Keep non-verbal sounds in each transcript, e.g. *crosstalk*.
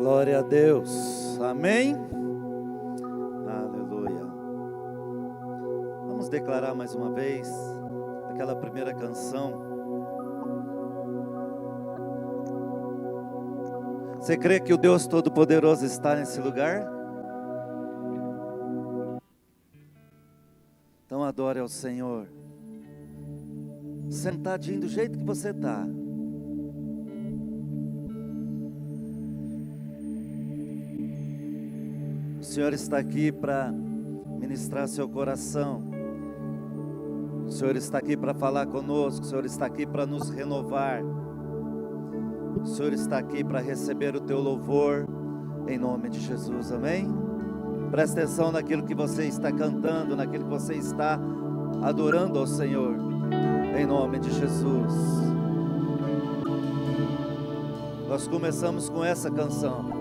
Glória a Deus. Amém. Aleluia. Vamos declarar mais uma vez aquela primeira canção. Você crê que o Deus Todo-Poderoso está nesse lugar? Então adore ao Senhor. Sentadinho do jeito que você está. Senhor está aqui para ministrar seu coração. O Senhor está aqui para falar conosco. O Senhor está aqui para nos renovar. O Senhor está aqui para receber o teu louvor. Em nome de Jesus, amém? Preste atenção naquilo que você está cantando, naquilo que você está adorando ao Senhor. Em nome de Jesus. Nós começamos com essa canção.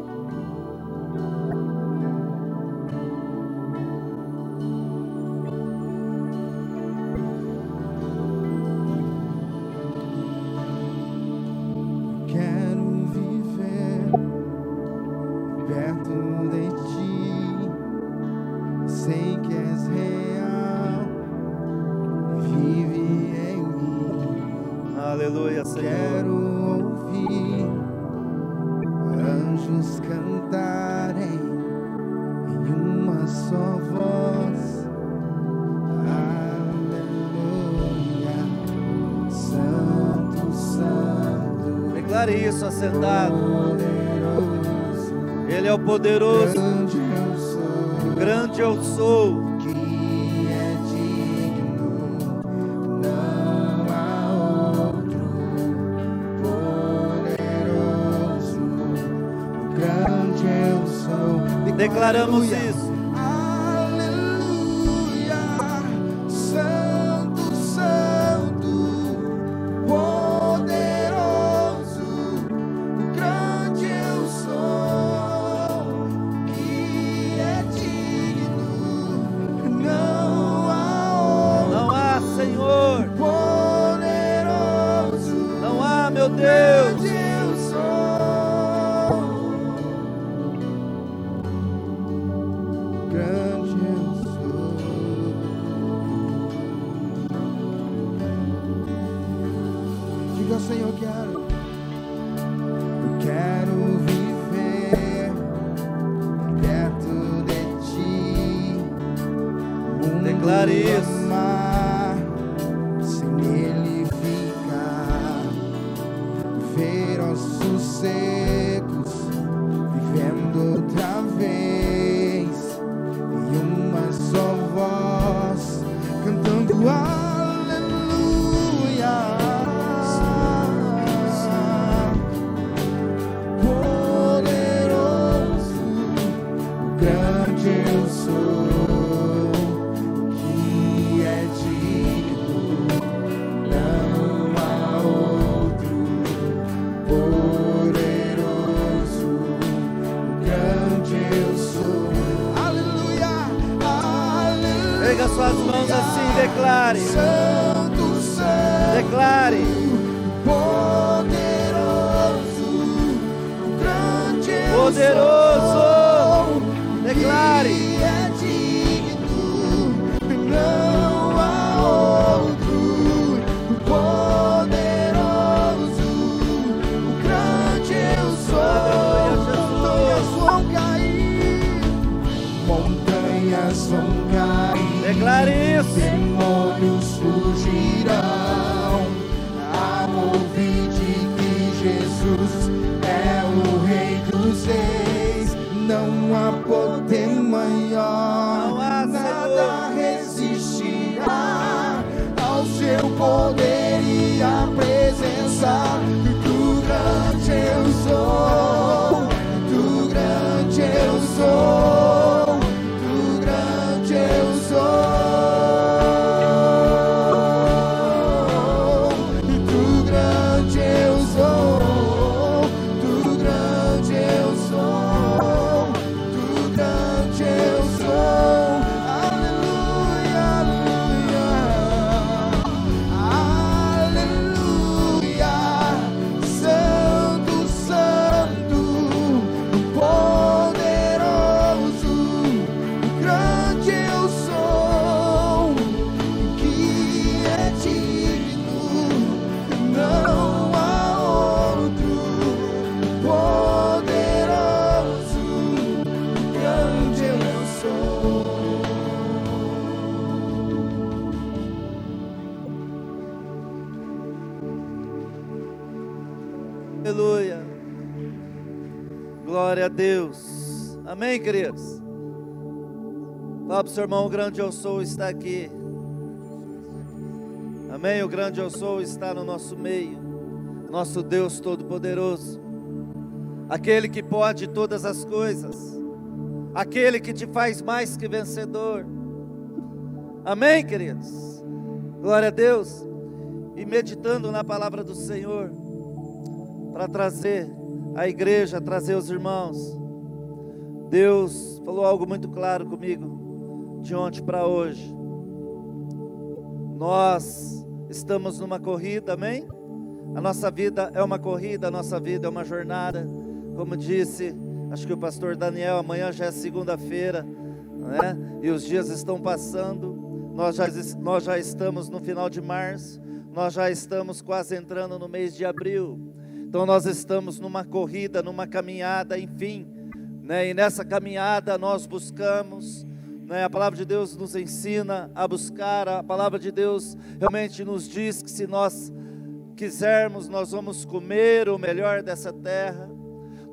more than Queridos? Fala para o seu irmão, o grande eu sou está aqui. Amém? O grande eu sou está no nosso meio. Nosso Deus Todo-Poderoso. Aquele que pode todas as coisas. Aquele que te faz mais que vencedor. Amém, queridos? Glória a Deus. E meditando na palavra do Senhor, para trazer a igreja, trazer os irmãos. Deus falou algo muito claro comigo de ontem para hoje. Nós estamos numa corrida, amém? A nossa vida é uma corrida, a nossa vida é uma jornada. Como disse, acho que o pastor Daniel, amanhã já é segunda-feira, né? E os dias estão passando. Nós já, nós já estamos no final de março, nós já estamos quase entrando no mês de abril. Então nós estamos numa corrida, numa caminhada, enfim, né? E nessa caminhada nós buscamos né? A palavra de Deus nos ensina a buscar, a palavra de Deus realmente nos diz que se nós quisermos, nós vamos comer o melhor dessa terra.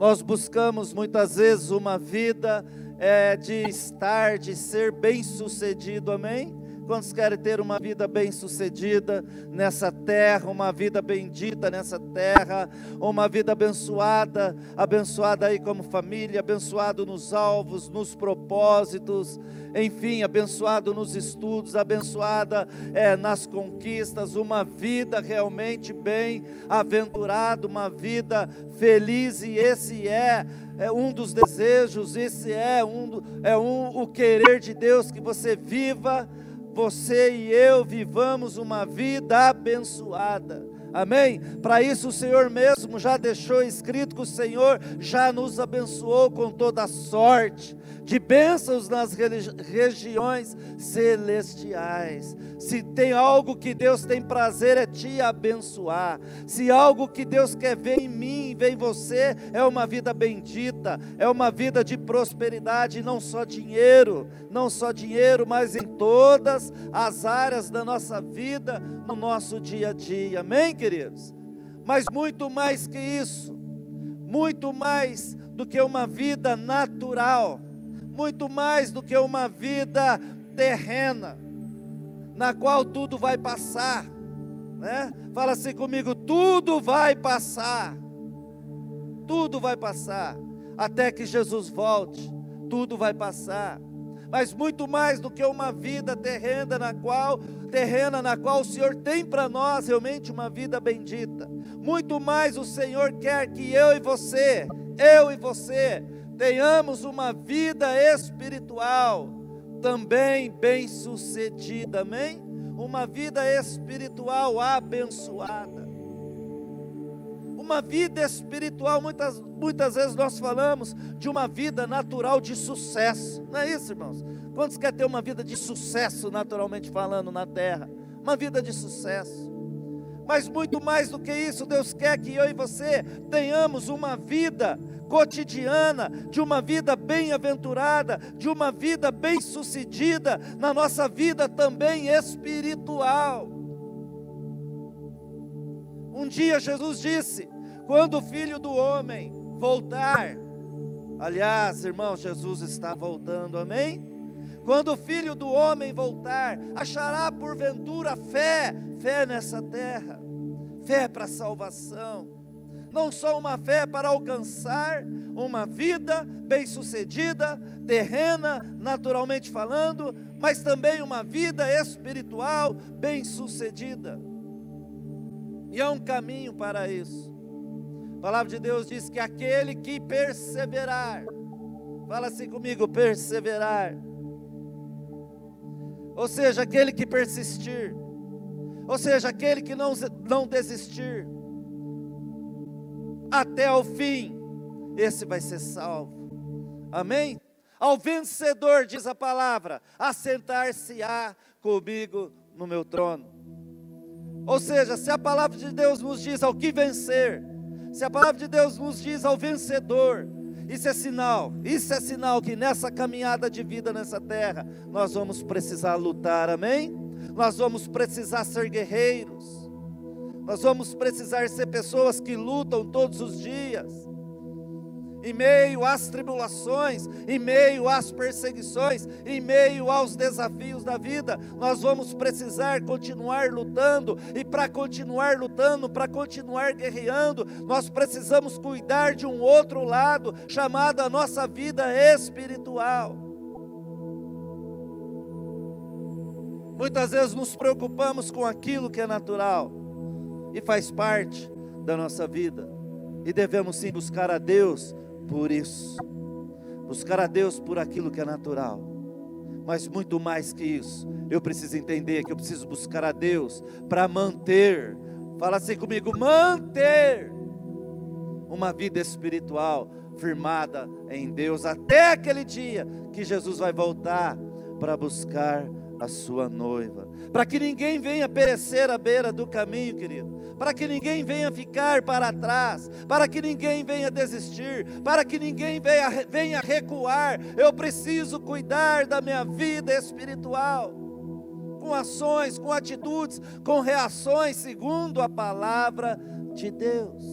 Nós buscamos muitas vezes uma vida é, de estar, de ser bem sucedido, amém? Quantos querem ter uma vida bem-sucedida nessa terra, uma vida bendita nessa terra, uma vida abençoada, abençoada aí como família, abençoado nos alvos, nos propósitos, enfim, abençoado nos estudos, abençoada é, nas conquistas, uma vida realmente bem-aventurada, uma vida feliz, e esse é é um dos desejos, esse é um, é um o querer de Deus que você viva você e eu vivamos uma vida abençoada. Amém? Para isso o Senhor mesmo já deixou escrito que o Senhor já nos abençoou com toda sorte de bênçãos nas regiões celestiais. Se tem algo que Deus tem prazer é te abençoar. Se algo que Deus quer ver em mim, ver em você, é uma vida bendita, é uma vida de prosperidade, não só dinheiro, não só dinheiro, mas em todas as áreas da nossa vida, no nosso dia a dia. Amém, queridos? Mas muito mais que isso, muito mais do que uma vida natural muito mais do que uma vida terrena, na qual tudo vai passar, né? Fala assim comigo: tudo vai passar, tudo vai passar, até que Jesus volte, tudo vai passar. Mas muito mais do que uma vida terrena na qual terrena na qual o Senhor tem para nós realmente uma vida bendita. Muito mais o Senhor quer que eu e você, eu e você tenhamos uma vida espiritual também bem-sucedida, amém? Uma vida espiritual abençoada. Uma vida espiritual, muitas, muitas vezes nós falamos de uma vida natural de sucesso, não é isso, irmãos? Quantos quer ter uma vida de sucesso, naturalmente falando, na terra? Uma vida de sucesso. Mas muito mais do que isso, Deus quer que eu e você tenhamos uma vida cotidiana, de uma vida bem-aventurada, de uma vida bem-sucedida, na nossa vida também espiritual. Um dia Jesus disse: quando o filho do homem voltar, aliás, irmãos, Jesus está voltando, amém? Quando o filho do homem voltar, achará porventura fé, fé nessa terra, fé para salvação não só uma fé para alcançar uma vida bem-sucedida, terrena, naturalmente falando, mas também uma vida espiritual bem-sucedida. E há um caminho para isso. A palavra de Deus diz que aquele que perseverar, fala assim comigo, perseverar. Ou seja, aquele que persistir, ou seja, aquele que não, não desistir, até o fim, esse vai ser salvo. Amém? Ao vencedor, diz a palavra, assentar-se-á comigo no meu trono. Ou seja, se a palavra de Deus nos diz ao que vencer, se a palavra de Deus nos diz ao vencedor, isso é sinal, isso é sinal que nessa caminhada de vida nessa terra, nós vamos precisar lutar, amém? Nós vamos precisar ser guerreiros, Nós vamos precisar ser pessoas que lutam todos os dias em meio às tribulações, em meio às perseguições, em meio aos desafios da vida, nós vamos precisar continuar lutando, e para continuar lutando, para continuar guerreando, nós precisamos cuidar de um outro lado, chamado a nossa vida espiritual. Muitas vezes nos preocupamos com aquilo que é natural e faz parte da nossa vida, e devemos sim buscar a Deus por isso. Buscar a Deus por aquilo que é natural. Mas muito mais que isso, eu preciso entender que eu preciso buscar a Deus para manter, fala assim comigo, manter uma vida espiritual firmada em Deus até aquele dia que Jesus vai voltar para buscar a sua noiva. Para que ninguém venha perecer à beira do caminho, querido para que ninguém venha ficar para trás, para que ninguém venha desistir, para que ninguém venha, venha recuar. Eu preciso cuidar da minha vida espiritual, com ações, com atitudes, com reações, segundo a palavra de Deus.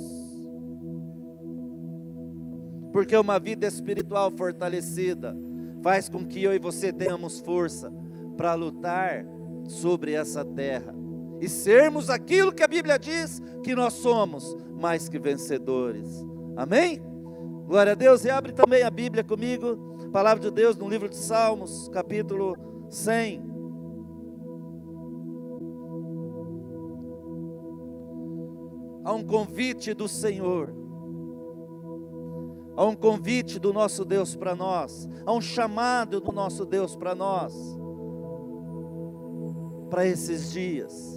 Porque uma vida espiritual fortalecida faz com que eu e você tenhamos força para lutar sobre essa terra e sermos aquilo que a Bíblia diz que nós somos, mais que vencedores. Amém? Glória a Deus. E abre também a Bíblia comigo, palavra de Deus no livro de Salmos, capítulo 100. Há um convite do Senhor. Há um convite do nosso Deus para nós, há um chamado do nosso Deus para nós, para esses dias.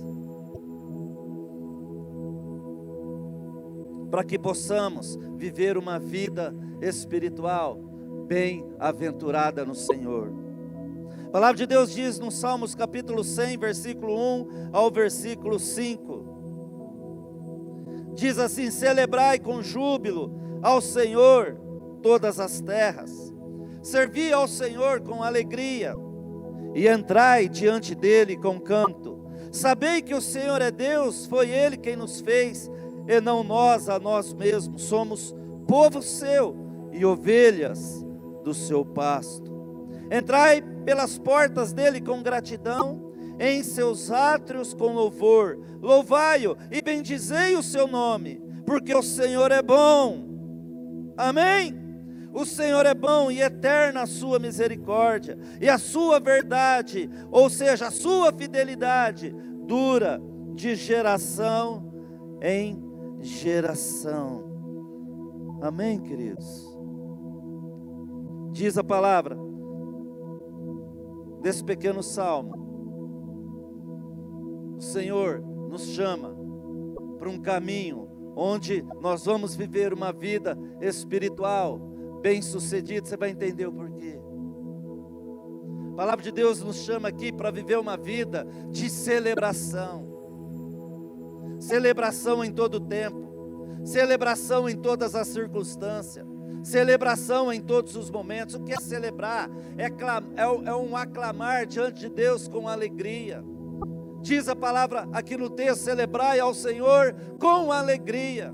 Para que possamos viver uma vida espiritual bem-aventurada no Senhor. A palavra de Deus diz no Salmos capítulo 100, versículo 1 ao versículo 5. Diz assim: Celebrai com júbilo ao Senhor todas as terras, servi ao Senhor com alegria, e entrai diante dele com canto. Sabei que o Senhor é Deus, foi Ele quem nos fez e não nós a nós mesmos. Somos povo seu e ovelhas do seu pasto. Entrai pelas portas dele com gratidão, em seus átrios com louvor. Louvai-o e bendizei o seu nome, porque o Senhor é bom. Amém? O Senhor é bom e eterna a sua misericórdia, e a sua verdade, ou seja, a sua fidelidade, dura de geração em geração. Amém, queridos? Diz a palavra desse pequeno salmo. O Senhor nos chama para um caminho onde nós vamos viver uma vida espiritual bem-sucedida. Você vai entender o porquê. A palavra de Deus nos chama aqui para viver uma vida de celebração celebração em todo tempo, celebração em todas as circunstâncias, celebração em todos os momentos. O que é celebrar? É, é, é um aclamar diante de Deus com alegria. Diz a palavra aqui no texto: celebrai ao Senhor com alegria.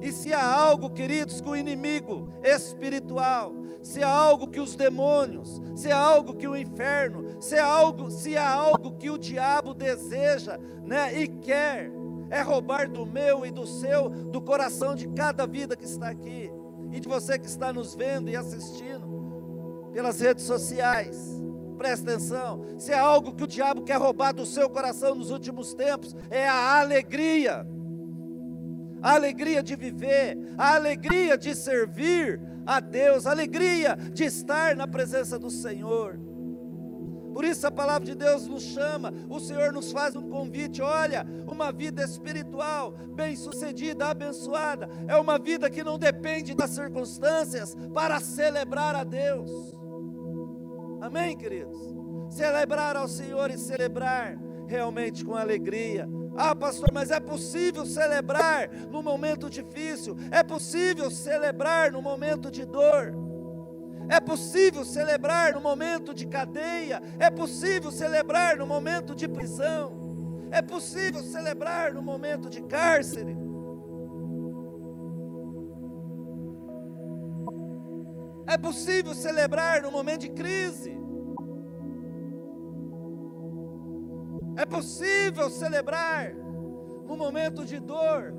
E se há algo, queridos, que o inimigo espiritual, se há algo que os demônios, se há algo que o inferno, se há algo, se há algo que o diabo deseja, né, e quer, é roubar do meu e do seu, do coração de cada vida que está aqui e de você que está nos vendo e assistindo pelas redes sociais. Presta atenção, se é algo que o diabo quer roubar do seu coração nos últimos tempos, é a alegria a alegria de viver, a alegria de servir a Deus, a alegria de estar na presença do Senhor. Por isso a palavra de Deus nos chama, o Senhor nos faz um convite. Olha, uma vida espiritual, bem-sucedida, abençoada, é uma vida que não depende das circunstâncias para celebrar a Deus. Amém, queridos? Celebrar ao Senhor e celebrar realmente com alegria ah, pastor, mas é possível celebrar no momento difícil, é possível celebrar no momento de dor, é possível celebrar no momento de cadeia, é possível celebrar no momento de prisão, É possível celebrar no momento de cárcere. É possível celebrar no momento de crise. É possível celebrar no momento de dor.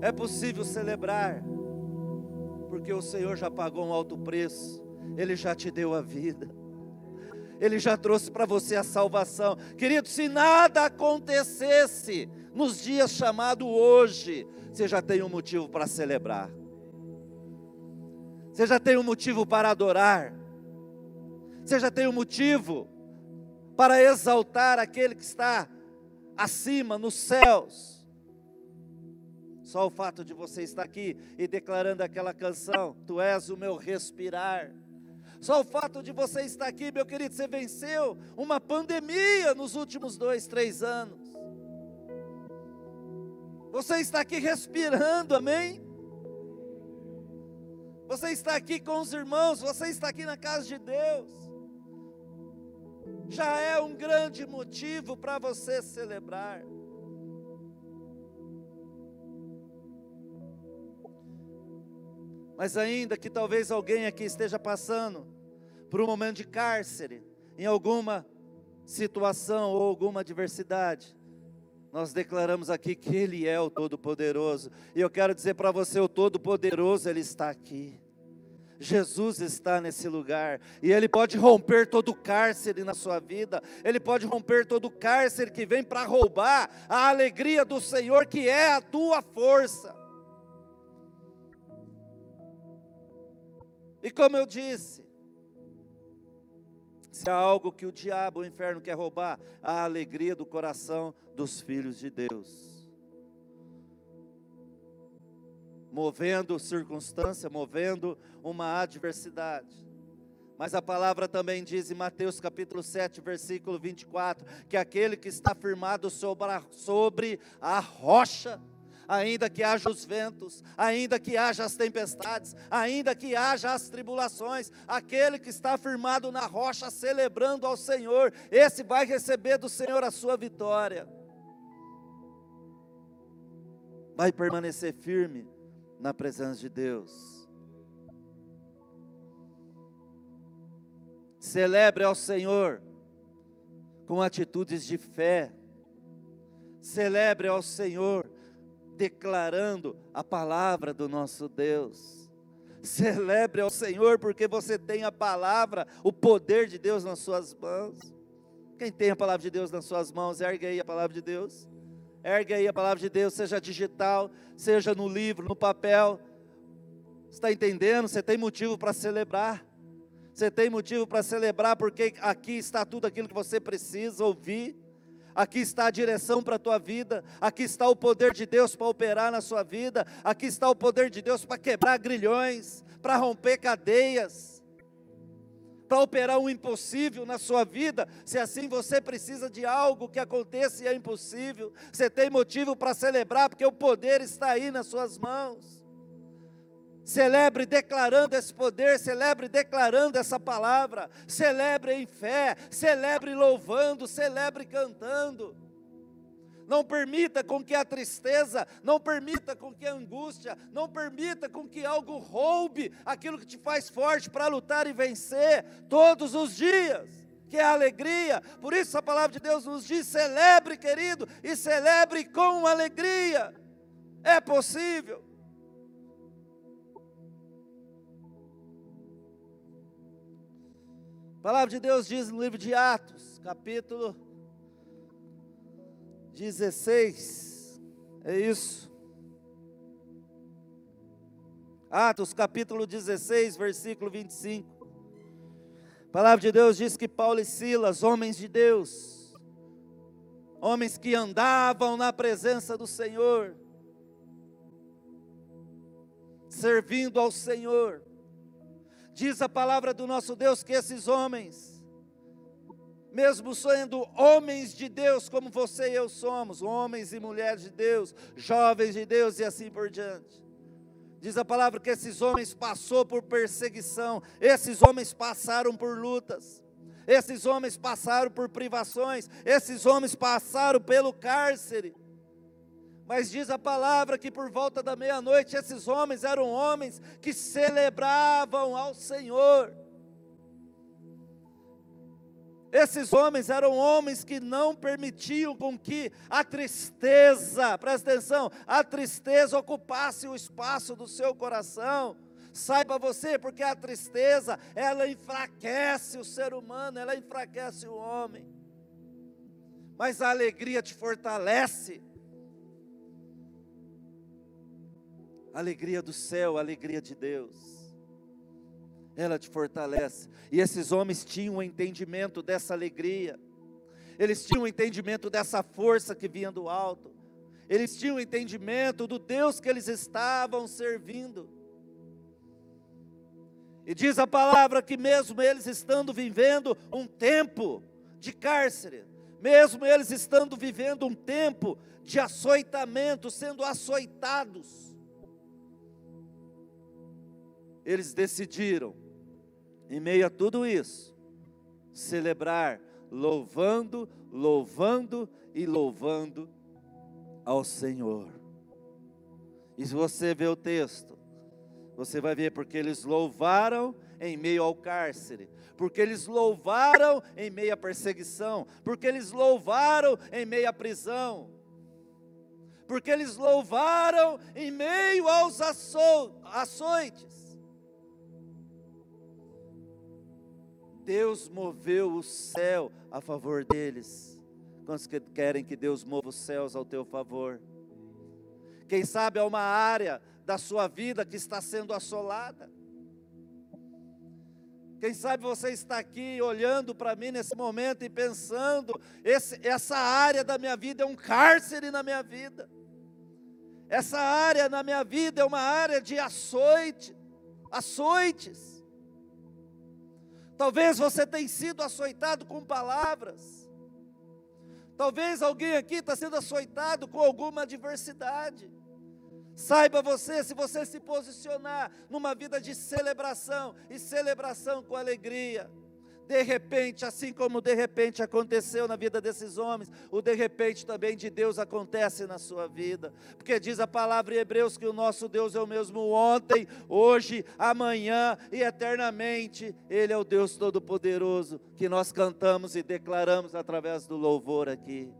É possível celebrar, porque o Senhor já pagou um alto preço, Ele já te deu a vida, Ele já trouxe para você a salvação. Querido, se nada acontecesse nos dias chamados hoje, você já tem um motivo para celebrar, você já tem um motivo para adorar, você já tem um motivo para exaltar aquele que está acima, nos céus. Só o fato de você estar aqui e declarando aquela canção, Tu és o meu respirar. Só o fato de você estar aqui, meu querido, você venceu uma pandemia nos últimos dois, três anos. Você está aqui respirando, amém? Você está aqui com os irmãos, você está aqui na casa de Deus já é um grande motivo para você celebrar. Mas ainda que talvez alguém aqui esteja passando por um momento de cárcere, em alguma situação ou alguma adversidade, nós declaramos aqui que Ele é o Todo-Poderoso, e eu quero dizer para você: o Todo-Poderoso, Ele está aqui. Jesus está nesse lugar e Ele pode romper todo cárcere na sua vida, Ele pode romper todo cárcere que vem para roubar a alegria do Senhor, que é a tua força. E como eu disse, se há algo que o diabo, o inferno quer roubar, a alegria do coração dos filhos de Deus. movendo circunstância, movendo uma adversidade. Mas a palavra também diz em Mateus capítulo 7, versículo 24, que aquele que está firmado sobre a, sobre a rocha, ainda que haja os ventos, ainda que haja as tempestades, ainda que haja as tribulações, aquele que está firmado na rocha, celebrando ao Senhor, esse vai receber do Senhor a sua vitória. Vai permanecer firme, na presença de Deus. Celebre ao Senhor com atitudes de fé. Celebre ao Senhor declarando a palavra do nosso Deus. Celebre ao Senhor porque você tem a palavra, o poder de Deus nas suas mãos. Quem tem a palavra de Deus nas suas mãos, ergue aí a palavra de Deus. Ergue aí a palavra de Deus, seja digital, seja no livro, no papel. Está entendendo? Você tem motivo para celebrar. Você tem motivo para celebrar porque aqui está tudo aquilo que você precisa ouvir. Aqui está a direção para a tua vida, aqui está o poder de Deus para operar na sua vida, aqui está o poder de Deus para quebrar grilhões, para romper cadeias para operar um impossível na sua vida, se assim você precisa de algo que aconteça e é impossível, você tem motivo para celebrar, porque o poder está aí nas suas mãos. Celebre declarando esse poder, celebre declarando essa palavra, celebre em fé, celebre louvando, celebre cantando não permita com que a tristeza, não permita com que a angústia, não permita com que algo roube aquilo que te faz forte para lutar e vencer todos os dias, que é a alegria. Por isso a palavra de Deus nos diz: celebre, querido, e celebre com alegria. É possível. A palavra de Deus diz no livro de Atos, capítulo 16. É isso. Atos capítulo 16, versículo 25. A palavra de Deus diz que Paulo e Silas, homens de Deus, homens que andavam na presença do Senhor, servindo ao Senhor. Diz a palavra do nosso Deus que esses homens mesmo sendo homens de Deus, como você e eu somos, homens e mulheres de Deus, jovens de Deus e assim por diante. Diz a palavra que esses homens passou por perseguição, esses homens passaram por lutas, esses homens passaram por privações, esses homens passaram pelo cárcere. Mas diz a palavra que por volta da meia-noite esses homens eram homens que celebravam ao Senhor. Esses homens eram homens que não permitiam com que a tristeza, presta atenção, a tristeza ocupasse o espaço do seu coração. Saiba você, porque a tristeza, ela enfraquece o ser humano, ela enfraquece o homem. Mas a alegria te fortalece. Alegria do céu, alegria de Deus ela te fortalece. E esses homens tinham o um entendimento dessa alegria, eles tinham o um entendimento dessa força que vinha do alto, eles tinham o um entendimento do Deus que eles estavam servindo. E diz a palavra que, mesmo eles estando vivendo um tempo de cárcere, mesmo eles estando vivendo um tempo de açoitamento, sendo açoitados, eles decidiram em meio a tudo isso, celebrar, louvando, louvando e louvando ao Senhor. E se você ver o texto, você vai ver porque eles louvaram em meio ao cárcere, porque eles louvaram em meio à perseguição, porque eles louvaram em meio à prisão, porque eles louvaram em meio aos açoites. Deus moveu o céu a favor deles. Quantos que querem que Deus mova os céus ao teu favor? Quem sabe é uma área da sua vida que está sendo assolada. Quem sabe você está aqui olhando para mim nesse momento e pensando: esse, essa área da minha vida é um cárcere na minha vida. Essa área na minha vida é uma área de açoite, açoites. Talvez você tenha sido açoitado com palavras. Talvez alguém aqui está sendo açoitado com alguma adversidade. Saiba você, se você se posicionar numa vida de celebração e celebração com alegria, de repente, assim como de repente aconteceu na vida desses homens, o de repente também de Deus acontece na sua vida, porque diz a palavra em Hebreus que o nosso Deus é o mesmo ontem, hoje, amanhã e eternamente, Ele é o Deus Todo-Poderoso, que nós cantamos e declaramos através do louvor aqui.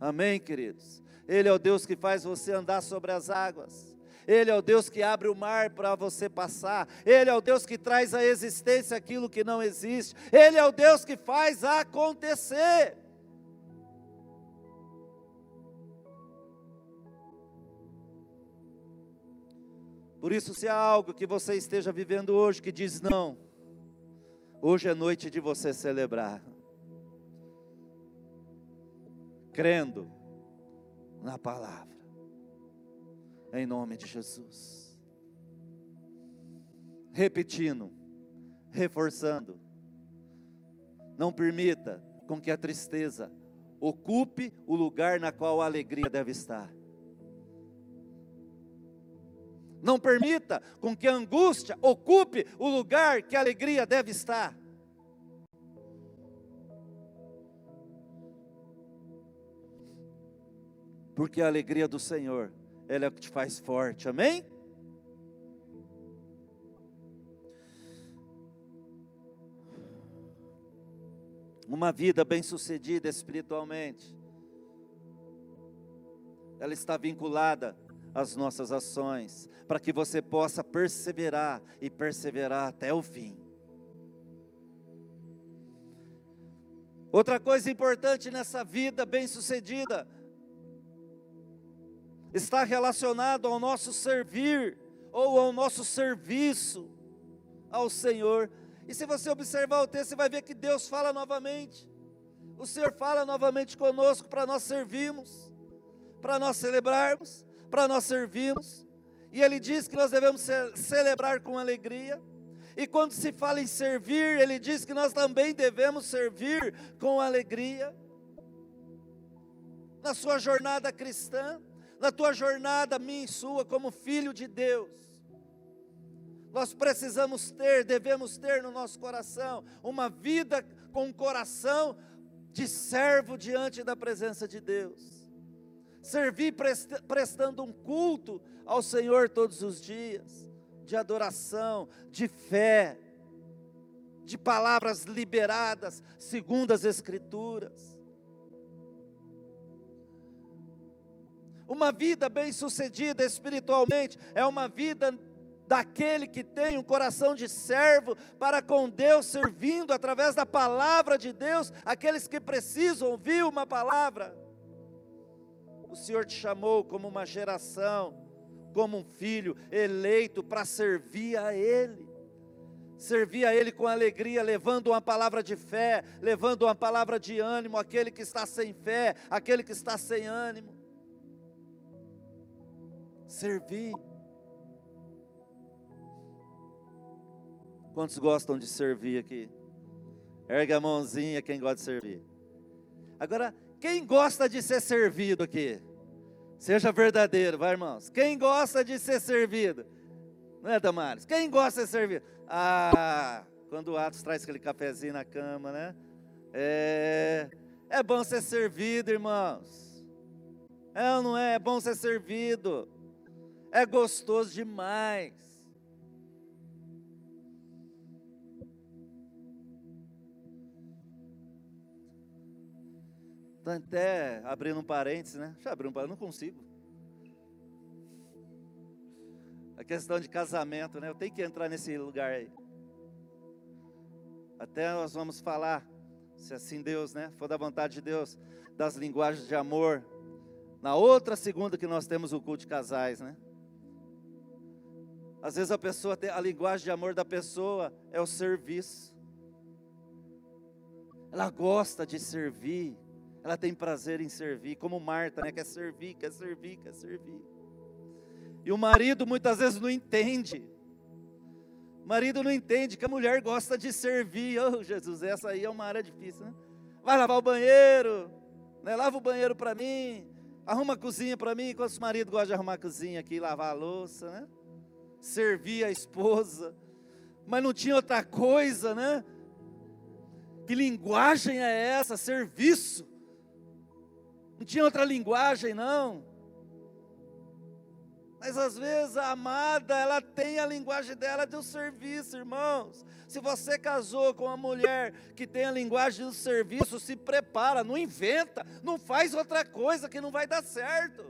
Amém, queridos? Ele é o Deus que faz você andar sobre as águas. Ele é o Deus que abre o mar para você passar. Ele é o Deus que traz à existência aquilo que não existe. Ele é o Deus que faz acontecer. Por isso, se há algo que você esteja vivendo hoje que diz não, hoje é noite de você celebrar, crendo na palavra em nome de Jesus. Repetindo, reforçando, não permita com que a tristeza ocupe o lugar na qual a alegria deve estar. Não permita com que a angústia ocupe o lugar que a alegria deve estar. Porque a alegria do Senhor ela é o que te faz forte, amém? Uma vida bem-sucedida espiritualmente, ela está vinculada às nossas ações, para que você possa perseverar e perseverar até o fim. Outra coisa importante nessa vida bem-sucedida está relacionado ao nosso servir ou ao nosso serviço ao Senhor. E se você observar o texto, você vai ver que Deus fala novamente. O Senhor fala novamente conosco para nós servirmos, para nós celebrarmos, para nós servirmos. E Ele diz que nós devemos celebrar com alegria. E quando se fala em servir, Ele diz que nós também devemos servir com alegria. Na sua jornada cristã, na tua jornada, minha e sua, como filho de Deus. Nós precisamos ter, devemos ter no nosso coração uma vida com um coração de servo diante da presença de Deus. Servir prestando um culto ao Senhor todos os dias, de adoração, de fé, de palavras liberadas segundo as Escrituras. Uma vida bem-sucedida espiritualmente é uma vida daquele que tem um coração de servo para com Deus, servindo através da palavra de Deus, aqueles que precisam ouvir uma palavra. O Senhor te chamou como uma geração, como um filho eleito para servir a Ele. Servir a Ele com alegria, levando uma palavra de fé, levando uma palavra de ânimo àquele que está sem fé, àquele que está sem ânimo. Servir. Quantos gostam de servir aqui? Erga a mãozinha quem gosta de servir. Agora, quem gosta de ser servido aqui? Seja verdadeiro, vai irmãos. Quem gosta de ser servido? Não é, Damares? Quem gosta de ser servido? Ah, quando o Atos traz aquele cafezinho na cama, né? É, é bom ser servido, irmãos. É ou não é? É bom ser servido. É gostoso demais. Até abrindo um parênteses, né? Deixa eu abrir um parênteses, não consigo. A questão de casamento, né? Eu tenho que entrar nesse lugar aí. Até nós vamos falar, se assim Deus, né? For da vontade de Deus, das linguagens de amor. Na outra segunda que nós temos o culto de casais, né? Às vezes a pessoa a linguagem de amor da pessoa é o serviço. Ela gosta de servir, ela tem prazer em servir, como Marta, né? Quer servir, quer servir, quer servir. E o marido muitas vezes não entende. O marido não entende que a mulher gosta de servir. Oh, Jesus, essa aí é uma área difícil, né? Vai lavar o banheiro, né? lava o banheiro para mim, arruma a cozinha para mim, enquanto o marido gosta de arrumar a cozinha aqui, lavar a louça, né? Servir a esposa. Mas não tinha outra coisa, né? Que linguagem é essa? Serviço. Não tinha outra linguagem, não. Mas às vezes a amada, ela tem a linguagem dela do serviço, irmãos. Se você casou com uma mulher que tem a linguagem do serviço, se prepara, não inventa, não faz outra coisa que não vai dar certo.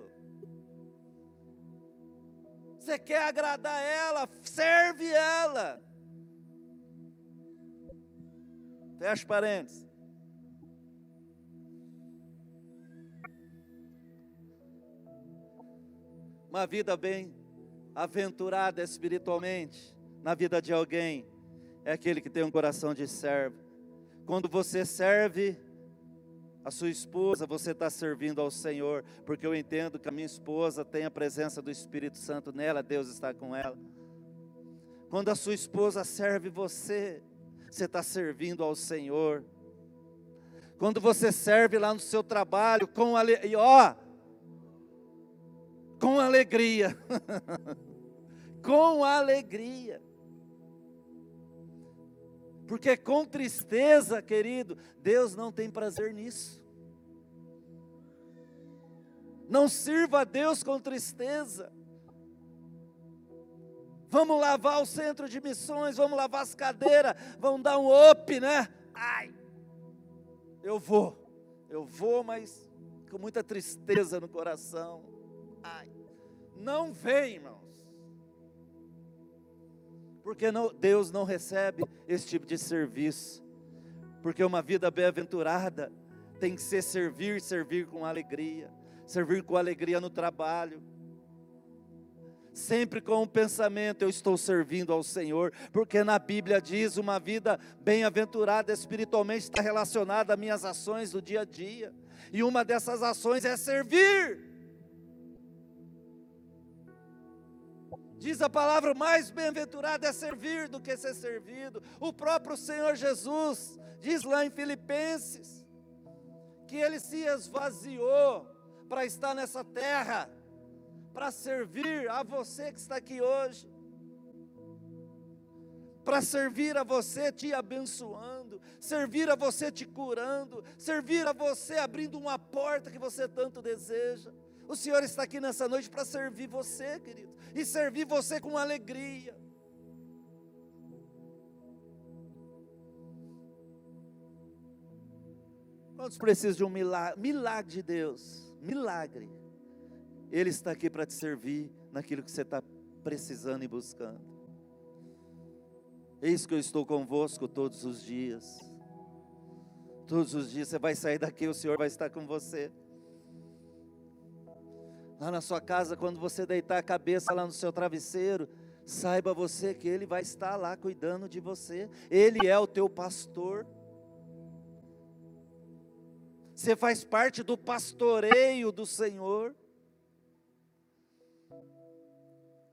Você quer agradar ela, serve ela. Fecha parênteses. uma vida bem aventurada espiritualmente na vida de alguém é aquele que tem um coração de servo. Quando você serve a sua esposa, você está servindo ao Senhor, porque eu entendo que a minha esposa tem a presença do Espírito Santo nela, Deus está com ela. Quando a sua esposa serve você, você está servindo ao Senhor. Quando você serve lá no seu trabalho, com alegria, ó, com alegria. *laughs* com alegria. Porque com tristeza, querido, Deus não tem prazer nisso. Não sirva a Deus com tristeza. Vamos lavar o centro de missões, vamos lavar as cadeiras, vamos dar um up, né? Ai, eu vou, eu vou, mas com muita tristeza no coração. Ai, não vem, irmãos. Porque não, Deus não recebe esse tipo de serviço. Porque uma vida bem-aventurada tem que ser servir, servir com alegria, servir com alegria no trabalho. Sempre com o pensamento, eu estou servindo ao Senhor, porque na Bíblia diz: uma vida bem-aventurada espiritualmente está relacionada às minhas ações do dia a dia, e uma dessas ações é servir. Diz a palavra: mais bem-aventurado é servir do que ser servido. O próprio Senhor Jesus diz lá em Filipenses que ele se esvaziou para estar nessa terra, para servir a você que está aqui hoje. para servir a você te abençoando, servir a você te curando, servir a você abrindo uma porta que você tanto deseja. O Senhor está aqui nessa noite para servir você, querido, e servir você com alegria. Quantos precisam de um milagre, milagre de Deus? Milagre. Ele está aqui para te servir naquilo que você está precisando e buscando. Eis que eu estou convosco todos os dias. Todos os dias você vai sair daqui, o Senhor vai estar com você. Lá na sua casa, quando você deitar a cabeça lá no seu travesseiro, saiba você que Ele vai estar lá cuidando de você. Ele é o teu pastor. Você faz parte do pastoreio do Senhor.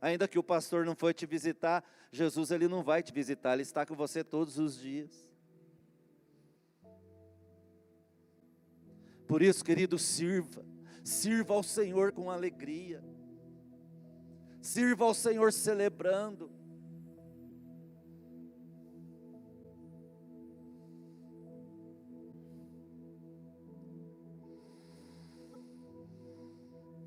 Ainda que o pastor não foi te visitar, Jesus ele não vai te visitar, ele está com você todos os dias. Por isso, querido, sirva. Sirva ao Senhor com alegria. Sirva ao Senhor celebrando.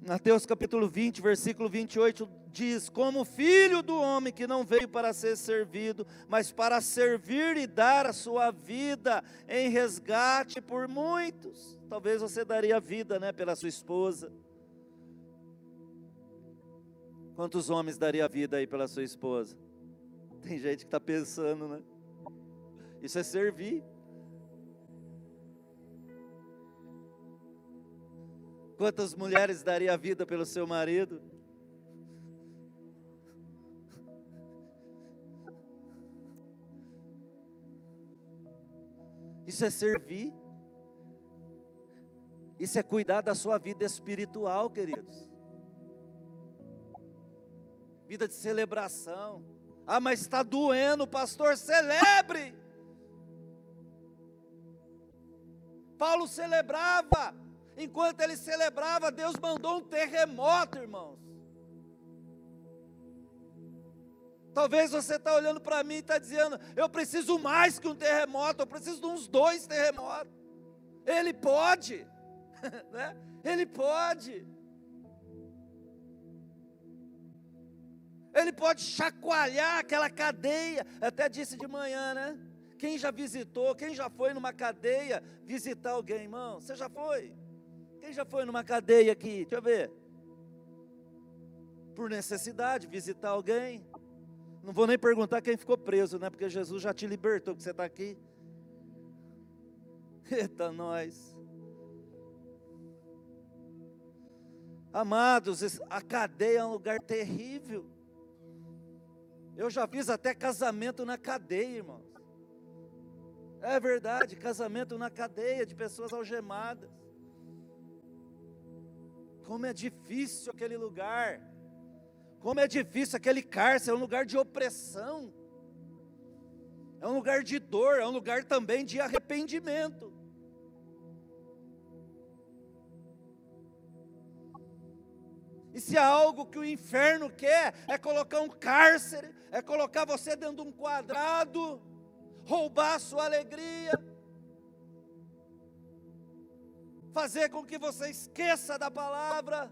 Mateus capítulo 20, versículo 28 diz: Como filho do homem que não veio para ser servido, mas para servir e dar a sua vida em resgate por muitos. Talvez você daria vida, né, pela sua esposa. Quantos homens daria vida aí pela sua esposa? Tem gente que está pensando, né? Isso é servir. Quantas mulheres daria a vida pelo seu marido? Isso é servir. Isso é cuidar da sua vida espiritual, queridos. Vida de celebração. Ah, mas está doendo, pastor, celebre. Paulo celebrava. Enquanto ele celebrava, Deus mandou um terremoto, irmãos. Talvez você está olhando para mim e está dizendo: eu preciso mais que um terremoto, eu preciso de uns dois terremotos. Ele pode, *laughs* né? Ele pode. Ele pode chacoalhar aquela cadeia. Até disse de manhã, né? Quem já visitou, quem já foi numa cadeia visitar alguém, irmão? Você já foi? Quem já foi numa cadeia aqui? Deixa eu ver. Por necessidade, visitar alguém. Não vou nem perguntar quem ficou preso, né? Porque Jesus já te libertou, que você está aqui. *laughs* Eita, nós. Amados, a cadeia é um lugar terrível. Eu já fiz até casamento na cadeia, irmãos. É verdade, casamento na cadeia de pessoas algemadas. Como é difícil aquele lugar. Como é difícil aquele cárcere, é um lugar de opressão. É um lugar de dor, é um lugar também de arrependimento. E se há algo que o inferno quer, é colocar um cárcere, é colocar você dentro de um quadrado, roubar a sua alegria, fazer com que você esqueça da palavra,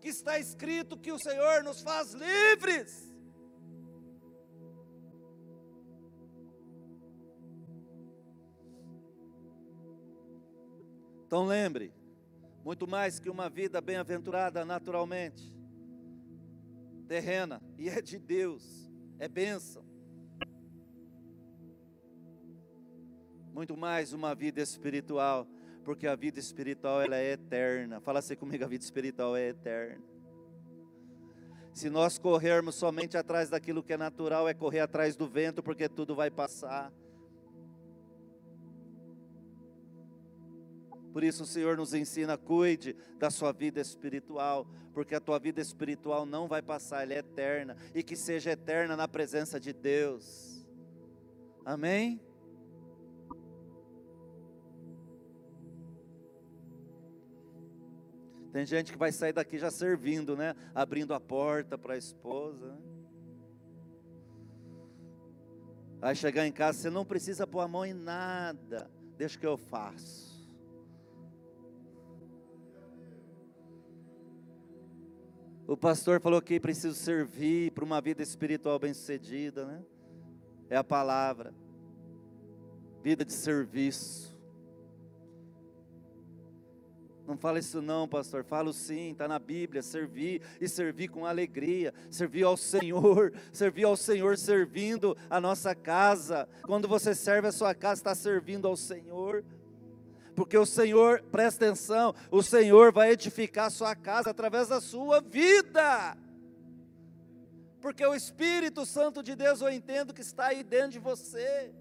que está escrito que o Senhor nos faz livres. Então lembre, muito mais que uma vida bem-aventurada naturalmente, terrena, e é de Deus, é bênção. Muito mais uma vida espiritual porque a vida espiritual ela é eterna. Fala assim comigo, a vida espiritual é eterna. Se nós corrermos somente atrás daquilo que é natural, é correr atrás do vento, porque tudo vai passar. Por isso o Senhor nos ensina, cuide da sua vida espiritual, porque a tua vida espiritual não vai passar, ela é eterna, e que seja eterna na presença de Deus. Amém? Tem gente que vai sair daqui já servindo, né? Abrindo a porta para a esposa. Né? Vai chegar em casa, você não precisa pôr a mão em nada, deixa que eu faço. O pastor falou que preciso servir para uma vida espiritual bem-sucedida, né? É a palavra. Vida de serviço. Não fala isso não, pastor. Falo sim, está na Bíblia. Servir e servir com alegria. Servir ao Senhor. Servir ao Senhor servindo a nossa casa. Quando você serve a sua casa, está servindo ao Senhor. Porque o Senhor, presta atenção, o Senhor vai edificar a sua casa através da sua vida. Porque o Espírito Santo de Deus, eu entendo que está aí dentro de você.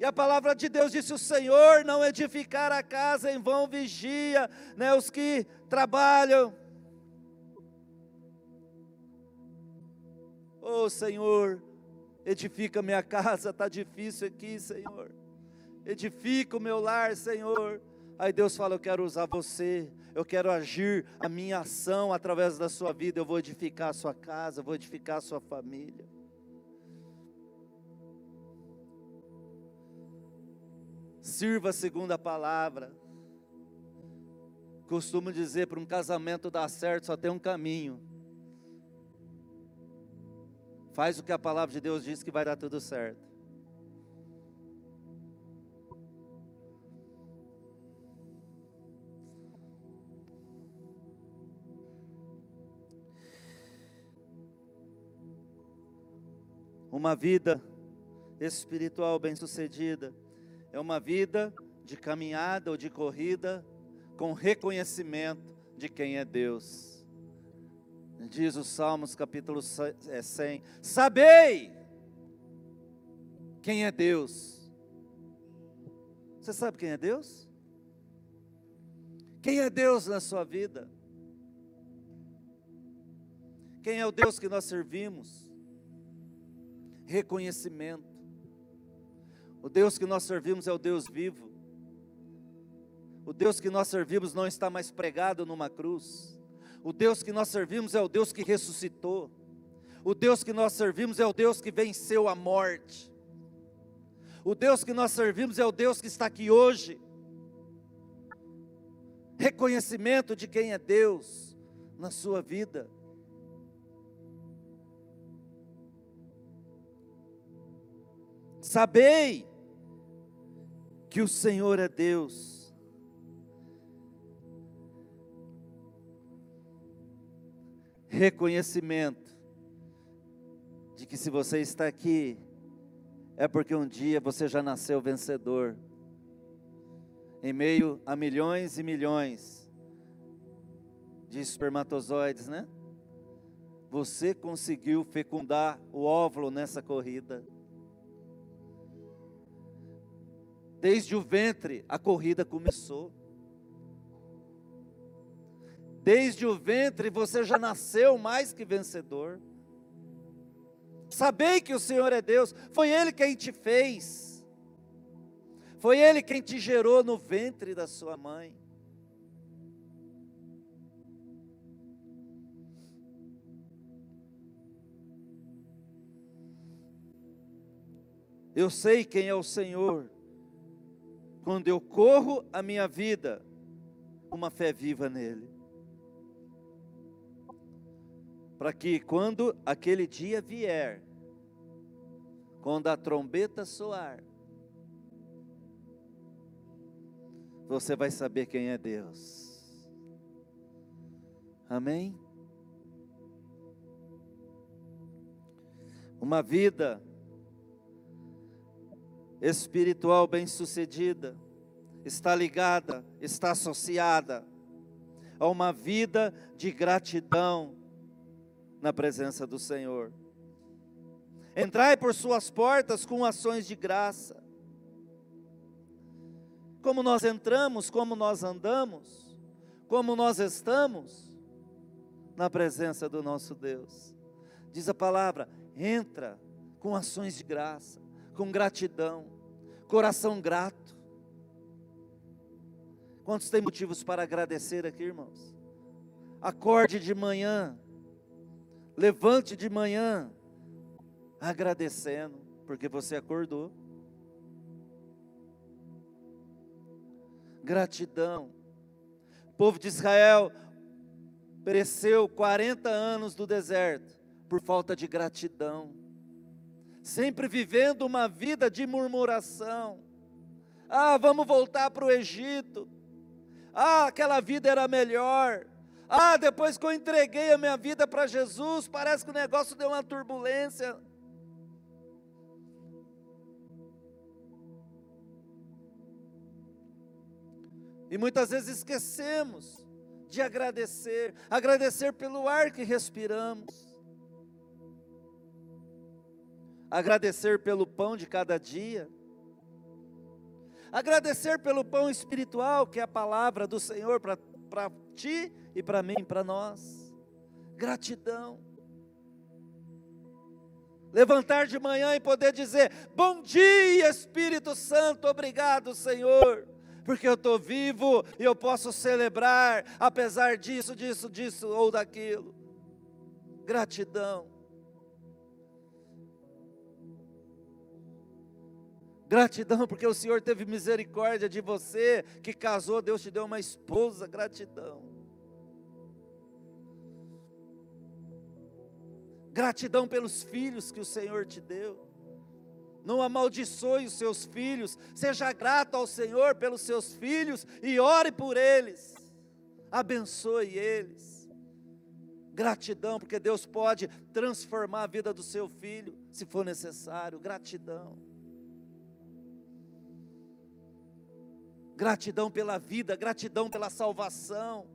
E a palavra de Deus disse: o Senhor não edificar a casa em vão vigia, né, os que trabalham. Oh Senhor, edifica minha casa, está difícil aqui, Senhor. Edifica o meu lar, Senhor. Aí Deus fala: Eu quero usar você, eu quero agir a minha ação através da sua vida. Eu vou edificar a sua casa, vou edificar a sua família. Sirva segundo a palavra. Costumo dizer para um casamento dar certo só tem um caminho. Faz o que a palavra de Deus diz que vai dar tudo certo. Uma vida espiritual bem-sucedida é uma vida de caminhada ou de corrida com reconhecimento de quem é Deus. Diz o Salmos capítulo 100: é, Sabei quem é Deus. Você sabe quem é Deus? Quem é Deus na sua vida? Quem é o Deus que nós servimos? Reconhecimento. O Deus que nós servimos é o Deus vivo. O Deus que nós servimos não está mais pregado numa cruz. O Deus que nós servimos é o Deus que ressuscitou. O Deus que nós servimos é o Deus que venceu a morte. O Deus que nós servimos é o Deus que está aqui hoje. Reconhecimento de quem é Deus na sua vida. Sabei que o Senhor é Deus. Reconhecimento de que se você está aqui, é porque um dia você já nasceu vencedor. Em meio a milhões e milhões de espermatozoides, né? Você conseguiu fecundar o óvulo nessa corrida. Desde o ventre a corrida começou. Desde o ventre você já nasceu mais que vencedor. Sabei que o Senhor é Deus, foi Ele quem te fez, foi Ele quem te gerou no ventre da sua mãe. Eu sei quem é o Senhor, quando eu corro a minha vida, uma fé viva nele. Para que quando aquele dia vier, quando a trombeta soar, você vai saber quem é Deus. Amém? Uma vida espiritual bem-sucedida está ligada, está associada a uma vida de gratidão na presença do Senhor. Entrai por suas portas com ações de graça. Como nós entramos, como nós andamos, como nós estamos na presença do nosso Deus. Diz a palavra: entra com ações de graça com gratidão, coração grato. Quantos têm motivos para agradecer aqui, irmãos? Acorde de manhã, levante de manhã, agradecendo, porque você acordou. Gratidão. O povo de Israel pereceu 40 anos do deserto por falta de gratidão, sempre vivendo uma vida de murmuração. Ah, vamos voltar para o Egito. Ah, aquela vida era melhor. Ah, depois que eu entreguei a minha vida para Jesus, parece que o negócio deu uma turbulência. E muitas vezes esquecemos de agradecer, agradecer pelo ar que respiramos, agradecer pelo pão de cada dia, agradecer pelo pão espiritual que é a palavra do Senhor para ti e para mim, para nós. Gratidão. Levantar de manhã e poder dizer: Bom dia, Espírito Santo, obrigado, Senhor, porque eu estou vivo e eu posso celebrar, apesar disso, disso, disso ou daquilo. Gratidão. Gratidão porque o Senhor teve misericórdia de você que casou, Deus te deu uma esposa. Gratidão. Gratidão pelos filhos que o Senhor te deu. Não amaldiçoe os seus filhos. Seja grato ao Senhor pelos seus filhos e ore por eles. Abençoe eles. Gratidão, porque Deus pode transformar a vida do seu filho, se for necessário. Gratidão. Gratidão pela vida, gratidão pela salvação,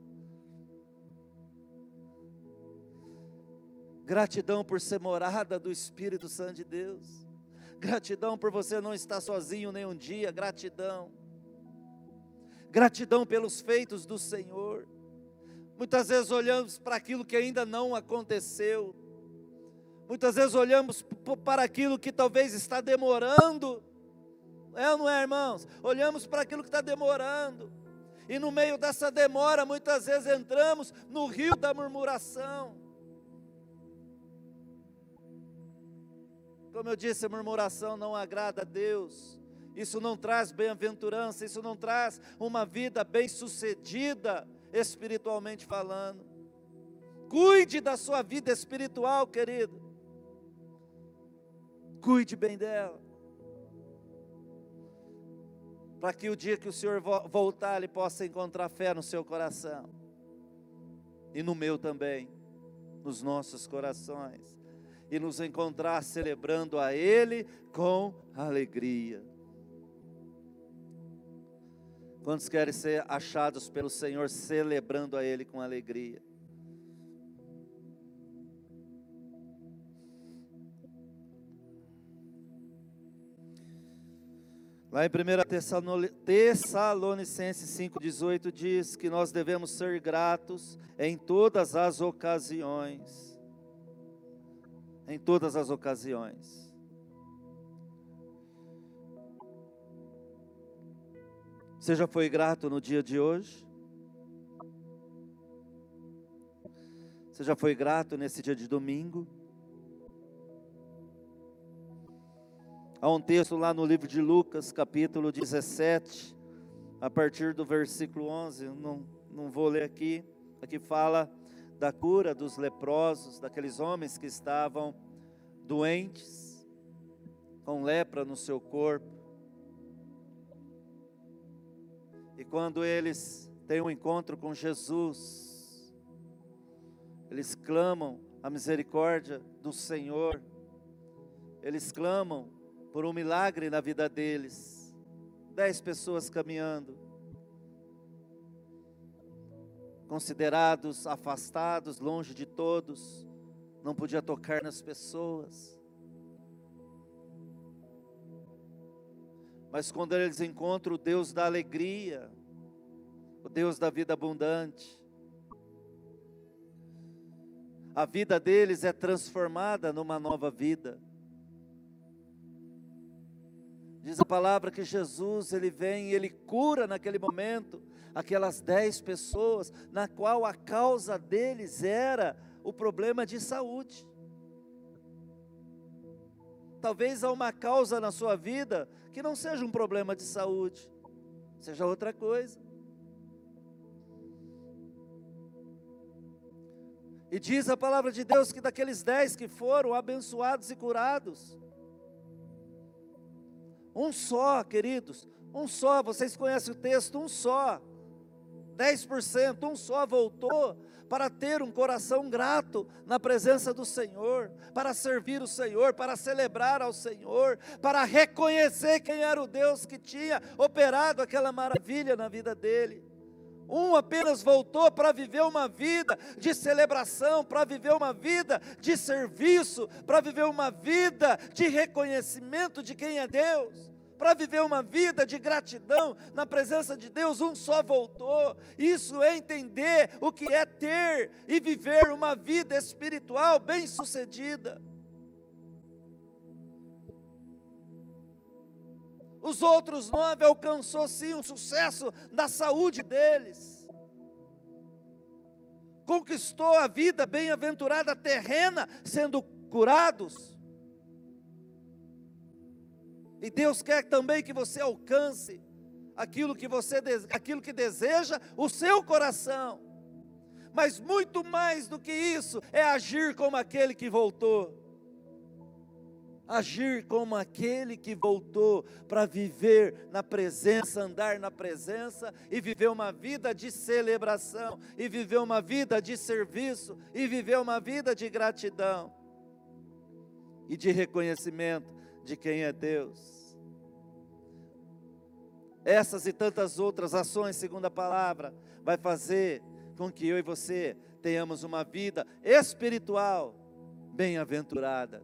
gratidão por ser morada do Espírito Santo de Deus, gratidão por você não estar sozinho nenhum dia, gratidão, gratidão pelos feitos do Senhor. Muitas vezes olhamos para aquilo que ainda não aconteceu, muitas vezes olhamos para aquilo que talvez está demorando, é ou não é, irmãos? Olhamos para aquilo que está demorando. E no meio dessa demora, muitas vezes entramos no rio da murmuração. Como eu disse, a murmuração não agrada a Deus. Isso não traz bem-aventurança, isso não traz uma vida bem-sucedida, espiritualmente falando. Cuide da sua vida espiritual, querido. Cuide bem dela para que o dia que o Senhor voltar, Ele possa encontrar fé no seu coração, e no meu também, nos nossos corações, e nos encontrar celebrando a Ele com alegria. Quantos querem ser achados pelo Senhor celebrando a Ele com alegria? Lá em 1 Tessalonicenses 5,18 diz que nós devemos ser gratos em todas as ocasiões. Em todas as ocasiões. Você já foi grato no dia de hoje? Você já foi grato nesse dia de domingo? Há um texto lá no livro de Lucas, capítulo 17, a partir do versículo 11, não, não vou ler aqui, aqui fala da cura dos leprosos, daqueles homens que estavam doentes, com lepra no seu corpo. E quando eles têm um encontro com Jesus, eles clamam a misericórdia do Senhor, eles clamam por um milagre na vida deles. Dez pessoas caminhando, considerados afastados, longe de todos, não podia tocar nas pessoas. Mas quando eles encontram o Deus da alegria, o Deus da vida abundante, a vida deles é transformada numa nova vida. Diz a palavra que Jesus, ele vem e ele cura naquele momento aquelas dez pessoas, na qual a causa deles era o problema de saúde. talvez há uma causa na sua vida que não seja um problema de saúde, seja outra coisa. E diz a palavra de Deus que daqueles dez que foram abençoados e curados, um só, queridos, um só, vocês conhecem o texto, um só, 10%, um só voltou para ter um coração grato na presença do Senhor, para servir o Senhor, para celebrar ao Senhor, para reconhecer quem era o Deus que tinha operado aquela maravilha na vida dele. Um apenas voltou para viver uma vida de celebração, para viver uma vida de serviço, para viver uma vida de reconhecimento de quem é Deus para viver uma vida de gratidão na presença de Deus, um só voltou. Isso é entender o que é ter e viver uma vida espiritual bem-sucedida. Os outros nove alcançou sim o sucesso da saúde deles. Conquistou a vida bem-aventurada terrena, sendo curados e Deus quer também que você alcance aquilo que você aquilo que deseja o seu coração. Mas muito mais do que isso é agir como aquele que voltou. Agir como aquele que voltou para viver na presença, andar na presença e viver uma vida de celebração, e viver uma vida de serviço, e viver uma vida de gratidão e de reconhecimento de quem é Deus. Essas e tantas outras ações, segundo a palavra, vai fazer com que eu e você tenhamos uma vida espiritual bem-aventurada.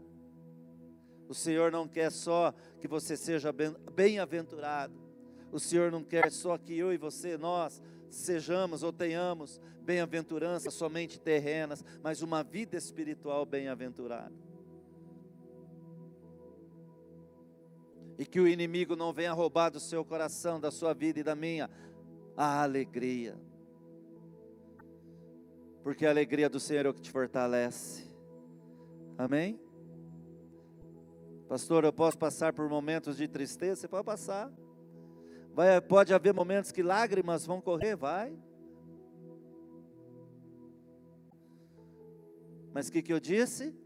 O Senhor não quer só que você seja bem-aventurado. O Senhor não quer só que eu e você, nós, sejamos ou tenhamos bem-aventuranças somente terrenas, mas uma vida espiritual bem-aventurada. e que o inimigo não venha roubar do seu coração, da sua vida e da minha, a alegria. Porque a alegria do Senhor é o que te fortalece. Amém? Pastor, eu posso passar por momentos de tristeza? Você pode passar. Vai, pode haver momentos que lágrimas vão correr? Vai. Mas o que, que eu disse?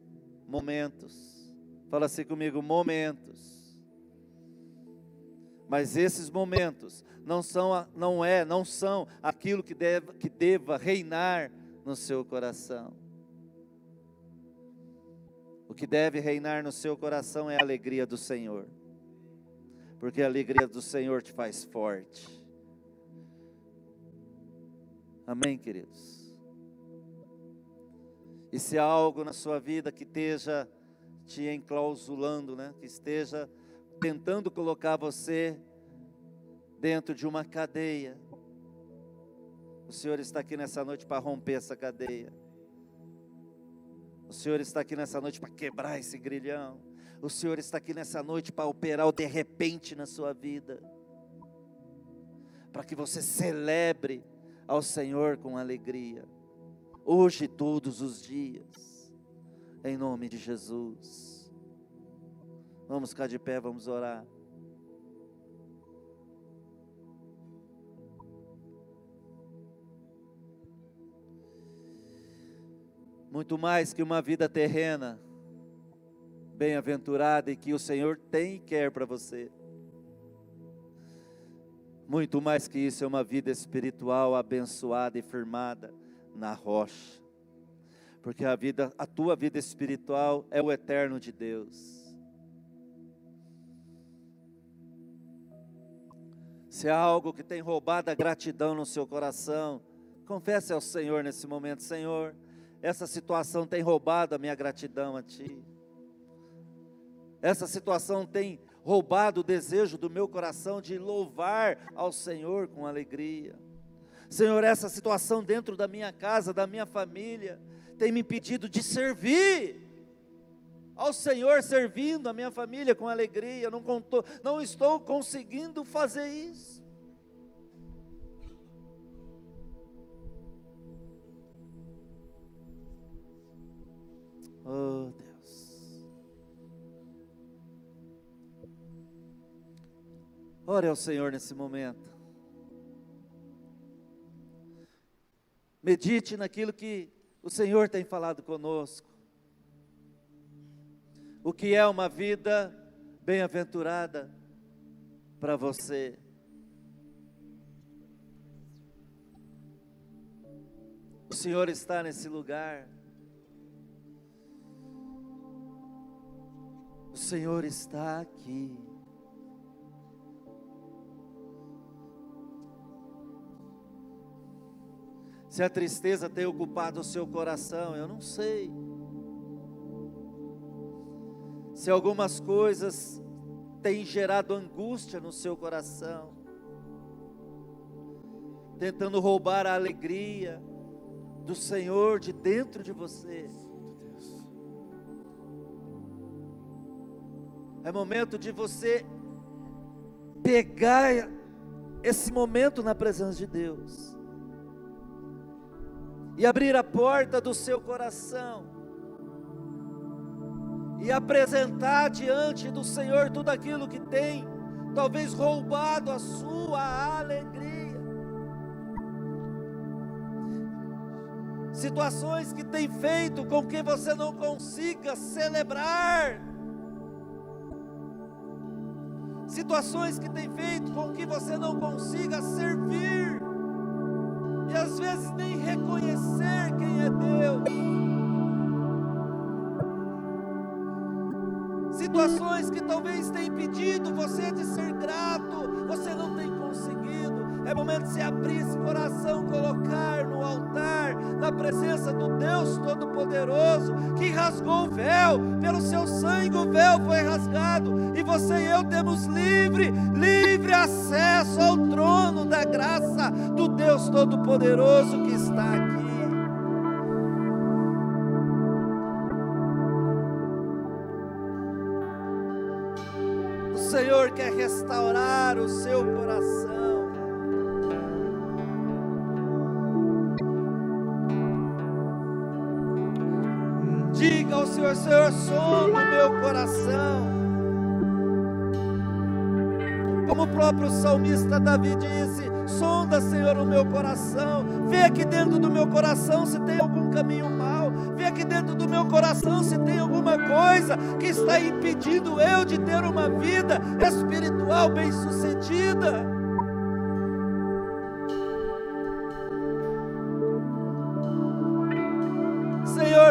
Momentos. Fala assim comigo: momentos. Mas esses momentos não são, não é, não são aquilo que deva, que deva reinar no seu coração. O que deve reinar no seu coração é a alegria do Senhor. Porque a alegria do Senhor te faz forte. Amém, queridos? E se há algo na sua vida que esteja te enclausulando, né? que esteja tentando colocar você dentro de uma cadeia. O Senhor está aqui nessa noite para romper essa cadeia. O Senhor está aqui nessa noite para quebrar esse grilhão. O Senhor está aqui nessa noite para operar o de repente na sua vida. Para que você celebre ao Senhor com alegria. Hoje e todos os dias. Em nome de Jesus. Vamos ficar de pé, vamos orar. Muito mais que uma vida terrena, bem-aventurada e que o Senhor tem e quer para você. Muito mais que isso é uma vida espiritual abençoada e firmada na rocha. Porque a vida, a tua vida espiritual é o eterno de Deus. Se há algo que tem roubado a gratidão no seu coração, confesse ao Senhor nesse momento: Senhor, essa situação tem roubado a minha gratidão a Ti. Essa situação tem roubado o desejo do meu coração de louvar ao Senhor com alegria. Senhor, essa situação dentro da minha casa, da minha família, tem me impedido de servir ao Senhor servindo a minha família com alegria, não, contou, não estou conseguindo fazer isso. Oh, Deus. Ore ao Senhor nesse momento. Medite naquilo que o Senhor tem falado conosco. O que é uma vida bem-aventurada para você. O Senhor está nesse lugar. O Senhor está aqui. Se a tristeza tem ocupado o seu coração, eu não sei. Se algumas coisas têm gerado angústia no seu coração, tentando roubar a alegria do Senhor de dentro de você. É momento de você pegar esse momento na presença de Deus e abrir a porta do seu coração e apresentar diante do Senhor tudo aquilo que tem, talvez roubado a sua alegria. Situações que têm feito com que você não consiga celebrar. Situações que têm feito com que você não consiga servir e às vezes nem reconhecer quem é Deus. Situações que talvez tenham impedido você de ser grato, você não tem conseguido. É momento de se abrir esse coração, colocar no altar, na presença do Deus Todo-Poderoso, que rasgou o véu, pelo seu sangue o véu foi rasgado, e você e eu temos livre, livre acesso ao trono da graça do Deus Todo-Poderoso que está aqui. O Senhor quer restaurar o seu coração. Diga ao Senhor, Senhor, sonda o meu coração. Como o próprio salmista Davi disse: sonda, Senhor, o meu coração. Vê aqui dentro do meu coração se tem algum caminho mau. Vê aqui dentro do meu coração se tem alguma coisa que está impedindo eu de ter uma vida espiritual bem-sucedida.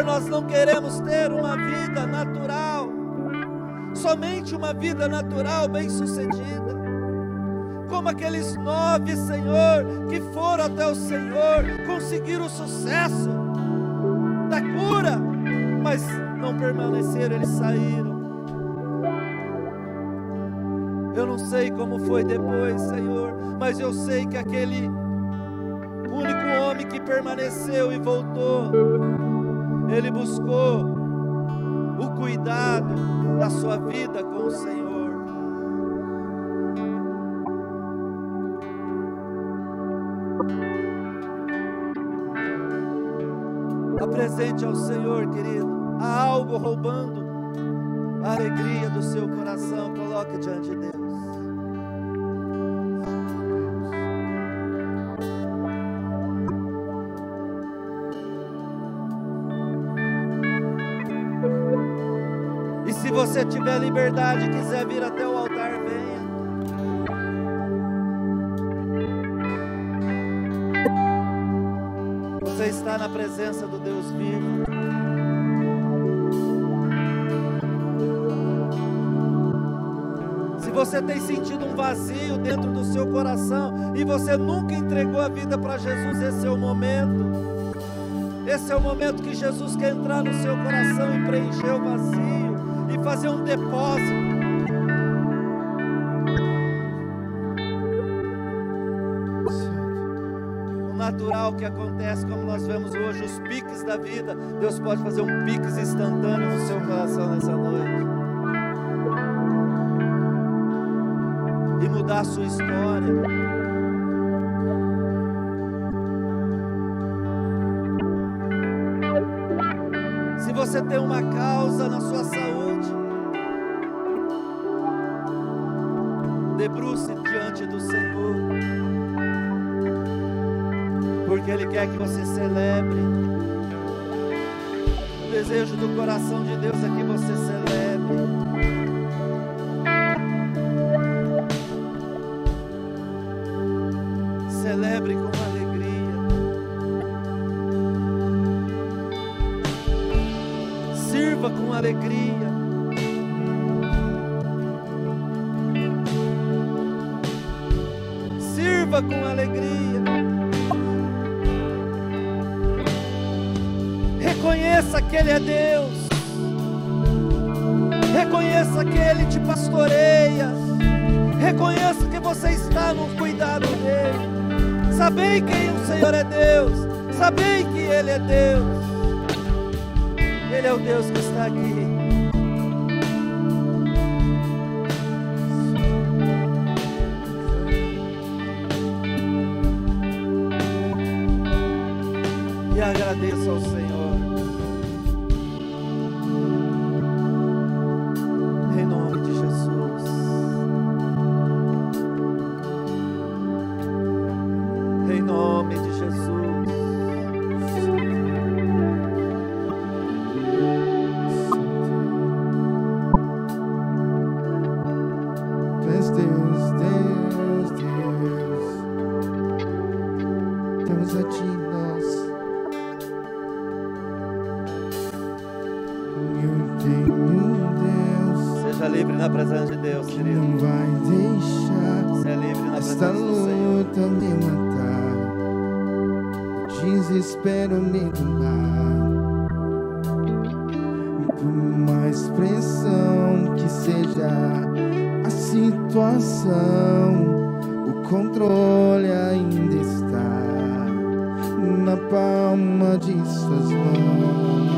Nós não queremos ter uma vida natural, somente uma vida natural bem-sucedida. Como aqueles nove, Senhor, que foram até o Senhor, conseguiram o sucesso da cura, mas não permaneceram, eles saíram. Eu não sei como foi depois, Senhor, mas eu sei que aquele único homem que permaneceu e voltou, ele buscou o cuidado da sua vida com o Senhor. Apresente ao Senhor, querido. Há algo roubando a alegria do seu coração. Coloque diante de você tiver liberdade e quiser vir até o altar, venha. Você está na presença do Deus vivo. Se você tem sentido um vazio dentro do seu coração e você nunca entregou a vida para Jesus, esse é o momento. Esse é o momento que Jesus quer entrar no seu coração e preencher o vazio fazer um depósito. O natural que acontece, como nós vemos hoje, os piques da vida, Deus pode fazer um pique instantâneo no seu coração nessa noite. E mudar a sua história. Se você tem uma causa na sua saúde, debruce diante do Senhor, porque Ele quer que você celebre. O desejo do coração de Deus é que você celebre. Sabei quem o Senhor é Deus. Sabei que Ele é Deus. Ele é o Deus que está aqui. desespero me tomar. Por uma expressão que seja a situação, o controle ainda está na palma de suas mãos.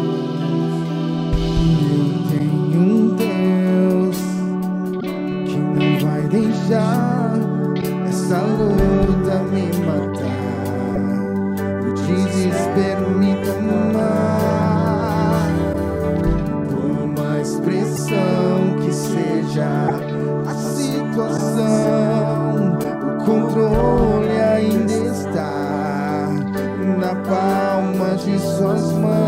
Eu tenho um tempo. situação, o controle ainda está na palma de suas mãos.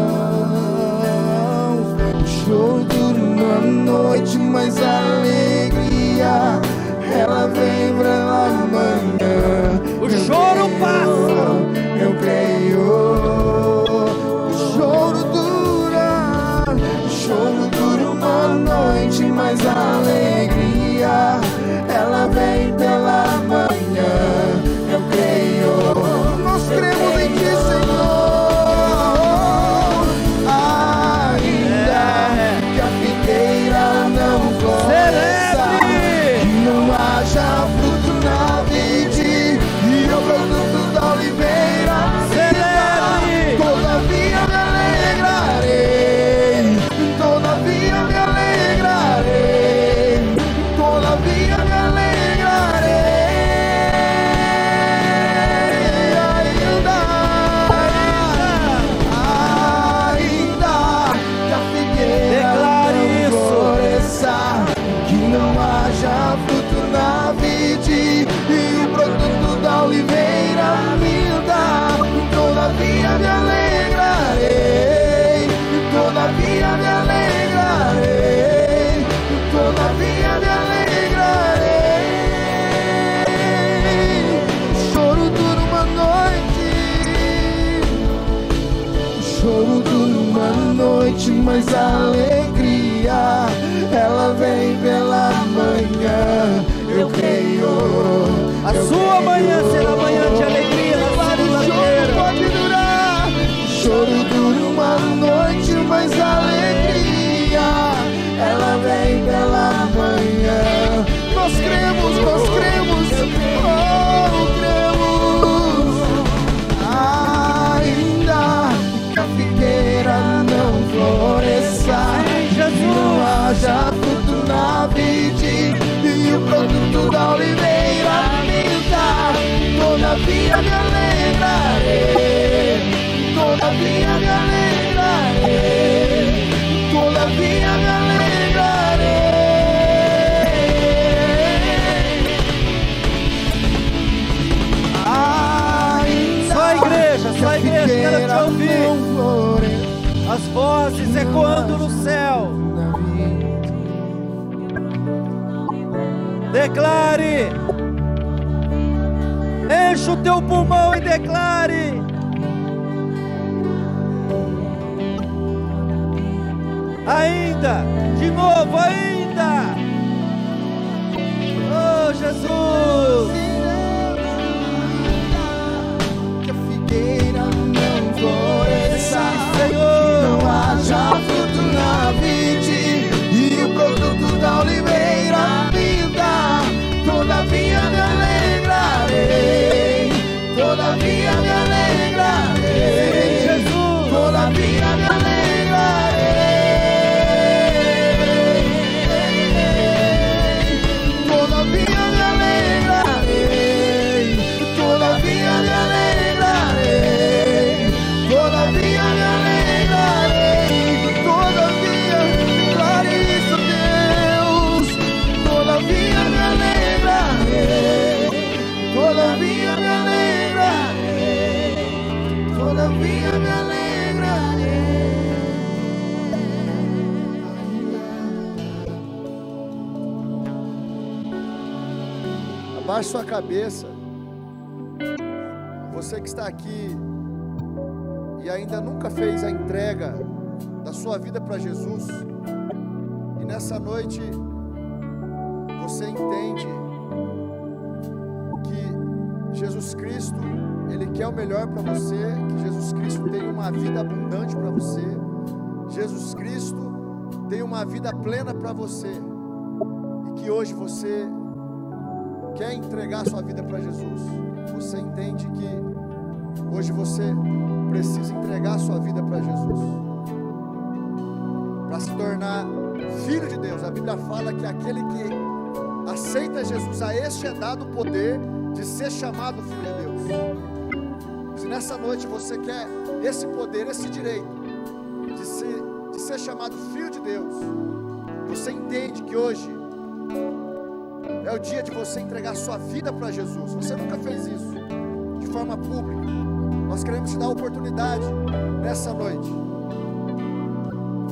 noite, mas a alegria ela vem pela manhã. Eu creio. A eu sua creio. manhã será manhã. Ecoando no céu. Declare. Enche o teu pulmão e declare. Ainda, de novo, ainda. Oh, Jesus. Haja fruto na vide e o produto da oliveira Abaixe sua cabeça. Você que está aqui e ainda nunca fez a entrega da sua vida para Jesus, e nessa noite você entende Jesus Cristo, Ele quer o melhor para você, que Jesus Cristo tem uma vida abundante para você, Jesus Cristo tem uma vida plena para você, e que hoje você quer entregar sua vida para Jesus, você entende que hoje você precisa entregar sua vida para Jesus, para se tornar filho de Deus. A Bíblia fala que aquele que aceita Jesus, a este é dado o poder de ser chamado filho de Deus. Se nessa noite você quer esse poder, esse direito de ser, de ser chamado filho de Deus, você entende que hoje é o dia de você entregar sua vida para Jesus. Você nunca fez isso de forma pública. Nós queremos te dar a oportunidade nessa noite.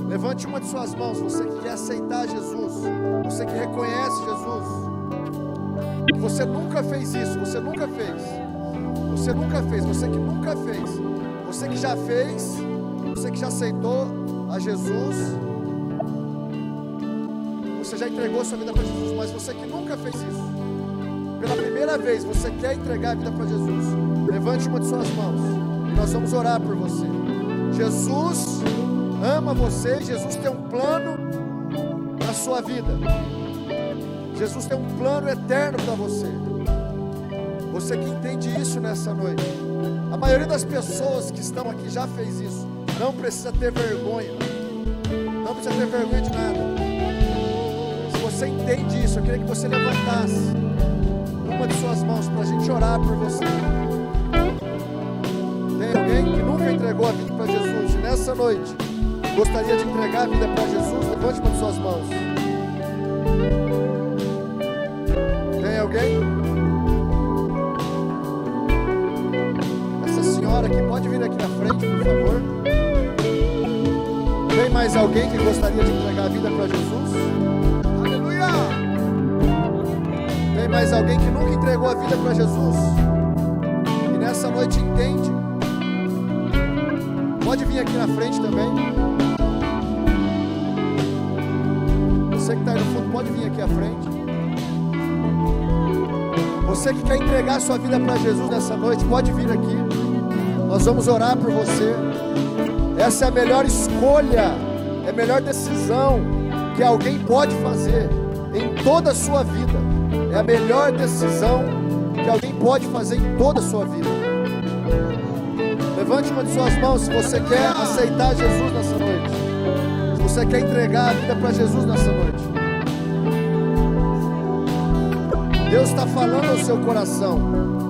Levante uma de suas mãos, você que quer aceitar Jesus, você que reconhece Jesus. Você nunca fez isso, você nunca fez. Você nunca fez, você que nunca fez. Você que já fez, você que já aceitou a Jesus. Você já entregou sua vida para Jesus, mas você que nunca fez isso. Pela primeira vez, você quer entregar a vida para Jesus. Levante uma de suas mãos e nós vamos orar por você. Jesus ama você, Jesus tem um plano na sua vida. Jesus tem um plano eterno para você. Você que entende isso nessa noite. A maioria das pessoas que estão aqui já fez isso. Não precisa ter vergonha. Não precisa ter vergonha de nada. Se você entende isso, eu queria que você levantasse uma de suas mãos para a gente orar por você. Tem alguém que nunca entregou a vida para Jesus nessa noite gostaria de entregar a vida para Jesus? Levante uma de suas mãos. Aqui pode vir aqui na frente, por favor. Tem mais alguém que gostaria de entregar a vida para Jesus? Aleluia! Tem mais alguém que nunca entregou a vida para Jesus? E nessa noite entende? Pode vir aqui na frente também. Você que está aí no fundo, pode vir aqui à frente. Você que quer entregar sua vida para Jesus nessa noite, pode vir aqui. Nós vamos orar por você. Essa é a melhor escolha, é a melhor decisão que alguém pode fazer em toda a sua vida. É a melhor decisão que alguém pode fazer em toda a sua vida. Levante uma de suas mãos se você quer aceitar Jesus nessa noite. Se você quer entregar a vida para Jesus nessa noite. Deus está falando ao seu coração.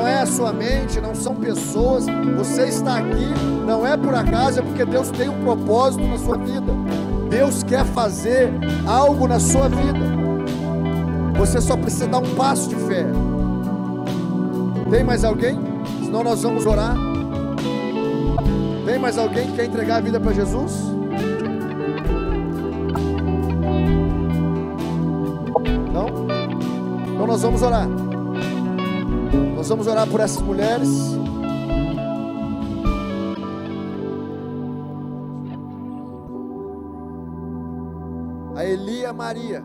Não é a sua mente, não são pessoas. Você está aqui, não é por acaso, é porque Deus tem um propósito na sua vida. Deus quer fazer algo na sua vida. Você só precisa dar um passo de fé. Tem mais alguém? Senão nós vamos orar. Tem mais alguém que quer entregar a vida para Jesus? Não? Então nós vamos orar. Vamos orar por essas mulheres. A Eli e a Maria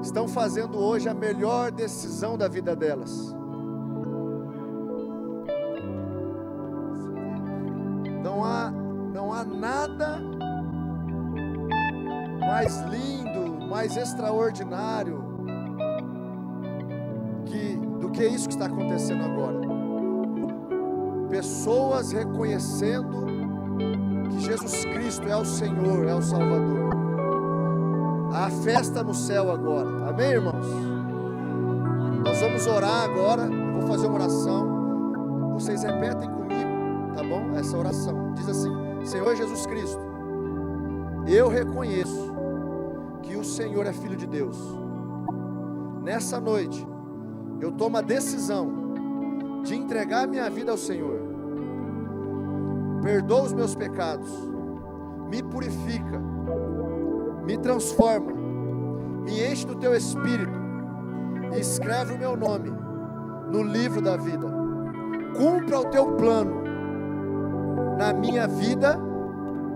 estão fazendo hoje a melhor decisão da vida delas. Não há, não há nada mais lindo, mais extraordinário que, que isso que está acontecendo agora. Pessoas reconhecendo que Jesus Cristo é o Senhor, é o Salvador. Há festa no céu agora. Amém, irmãos? Nós vamos orar agora. Eu vou fazer uma oração. Vocês repetem comigo, tá bom? Essa oração. Diz assim: Senhor Jesus Cristo, eu reconheço que o Senhor é filho de Deus. Nessa noite, eu tomo a decisão de entregar minha vida ao Senhor. Perdoa os meus pecados, me purifica, me transforma, me enche do teu espírito e escreve o meu nome no livro da vida. Cumpra o teu plano na minha vida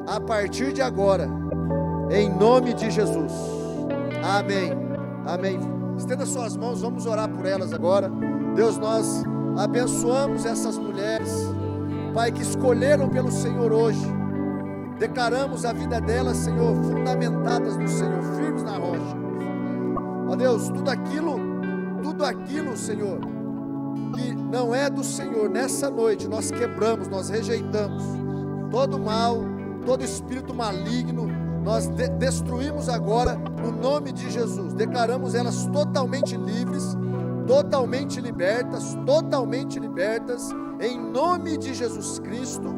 a partir de agora, em nome de Jesus. Amém. Amém. Estenda suas mãos, vamos orar por elas agora. Deus, nós abençoamos essas mulheres, Pai, que escolheram pelo Senhor hoje. Declaramos a vida delas, Senhor, fundamentadas no Senhor, firmes na rocha. Ó Deus, tudo aquilo, tudo aquilo, Senhor, que não é do Senhor, nessa noite nós quebramos, nós rejeitamos todo mal, todo espírito maligno, nós de destruímos agora no nome de Jesus. Declaramos elas totalmente livres, totalmente libertas, totalmente libertas, em nome de Jesus Cristo.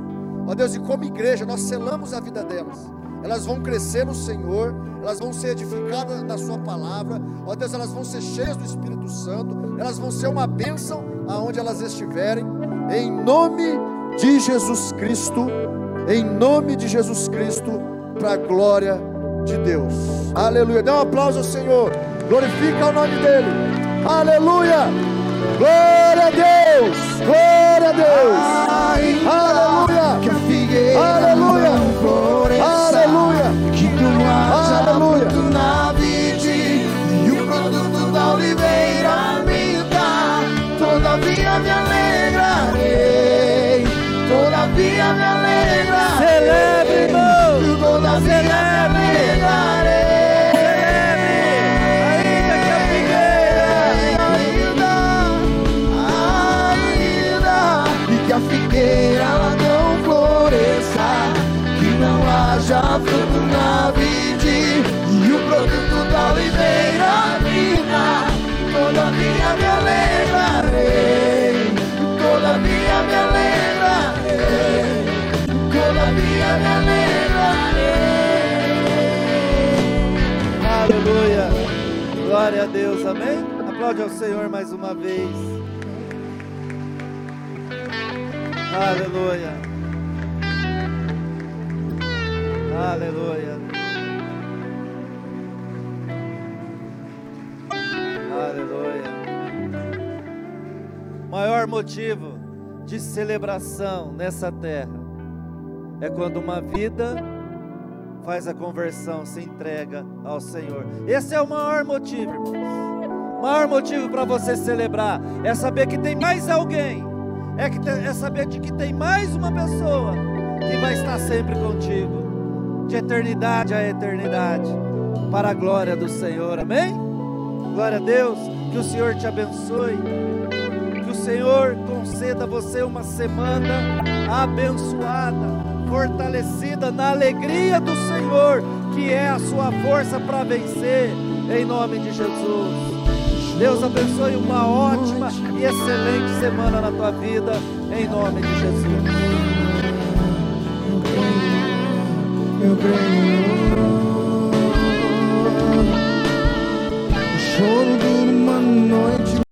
Ó Deus, e como igreja, nós selamos a vida delas. Elas vão crescer no Senhor, elas vão ser edificadas na Sua palavra. Ó Deus, elas vão ser cheias do Espírito Santo, elas vão ser uma bênção aonde elas estiverem, em nome de Jesus Cristo, em nome de Jesus Cristo, para a glória de Deus. Aleluia. Dê um aplauso ao Senhor, glorifica o nome dEle. Aleluia. Glória a Deus, glória a Deus. Aplaude ao Senhor mais uma vez. Aleluia. Aleluia. Aleluia. Maior motivo de celebração nessa terra é quando uma vida faz a conversão, se entrega ao Senhor. Esse é o maior motivo, irmãos. Maior motivo para você celebrar é saber que tem mais alguém, é, que é saber de que tem mais uma pessoa que vai estar sempre contigo, de eternidade a eternidade, para a glória do Senhor, amém? Glória a Deus, que o Senhor te abençoe, que o Senhor conceda a você uma semana abençoada, fortalecida na alegria do Senhor, que é a sua força para vencer, em nome de Jesus. Deus abençoe uma ótima e excelente semana na tua vida, em nome de Jesus. Meu bem.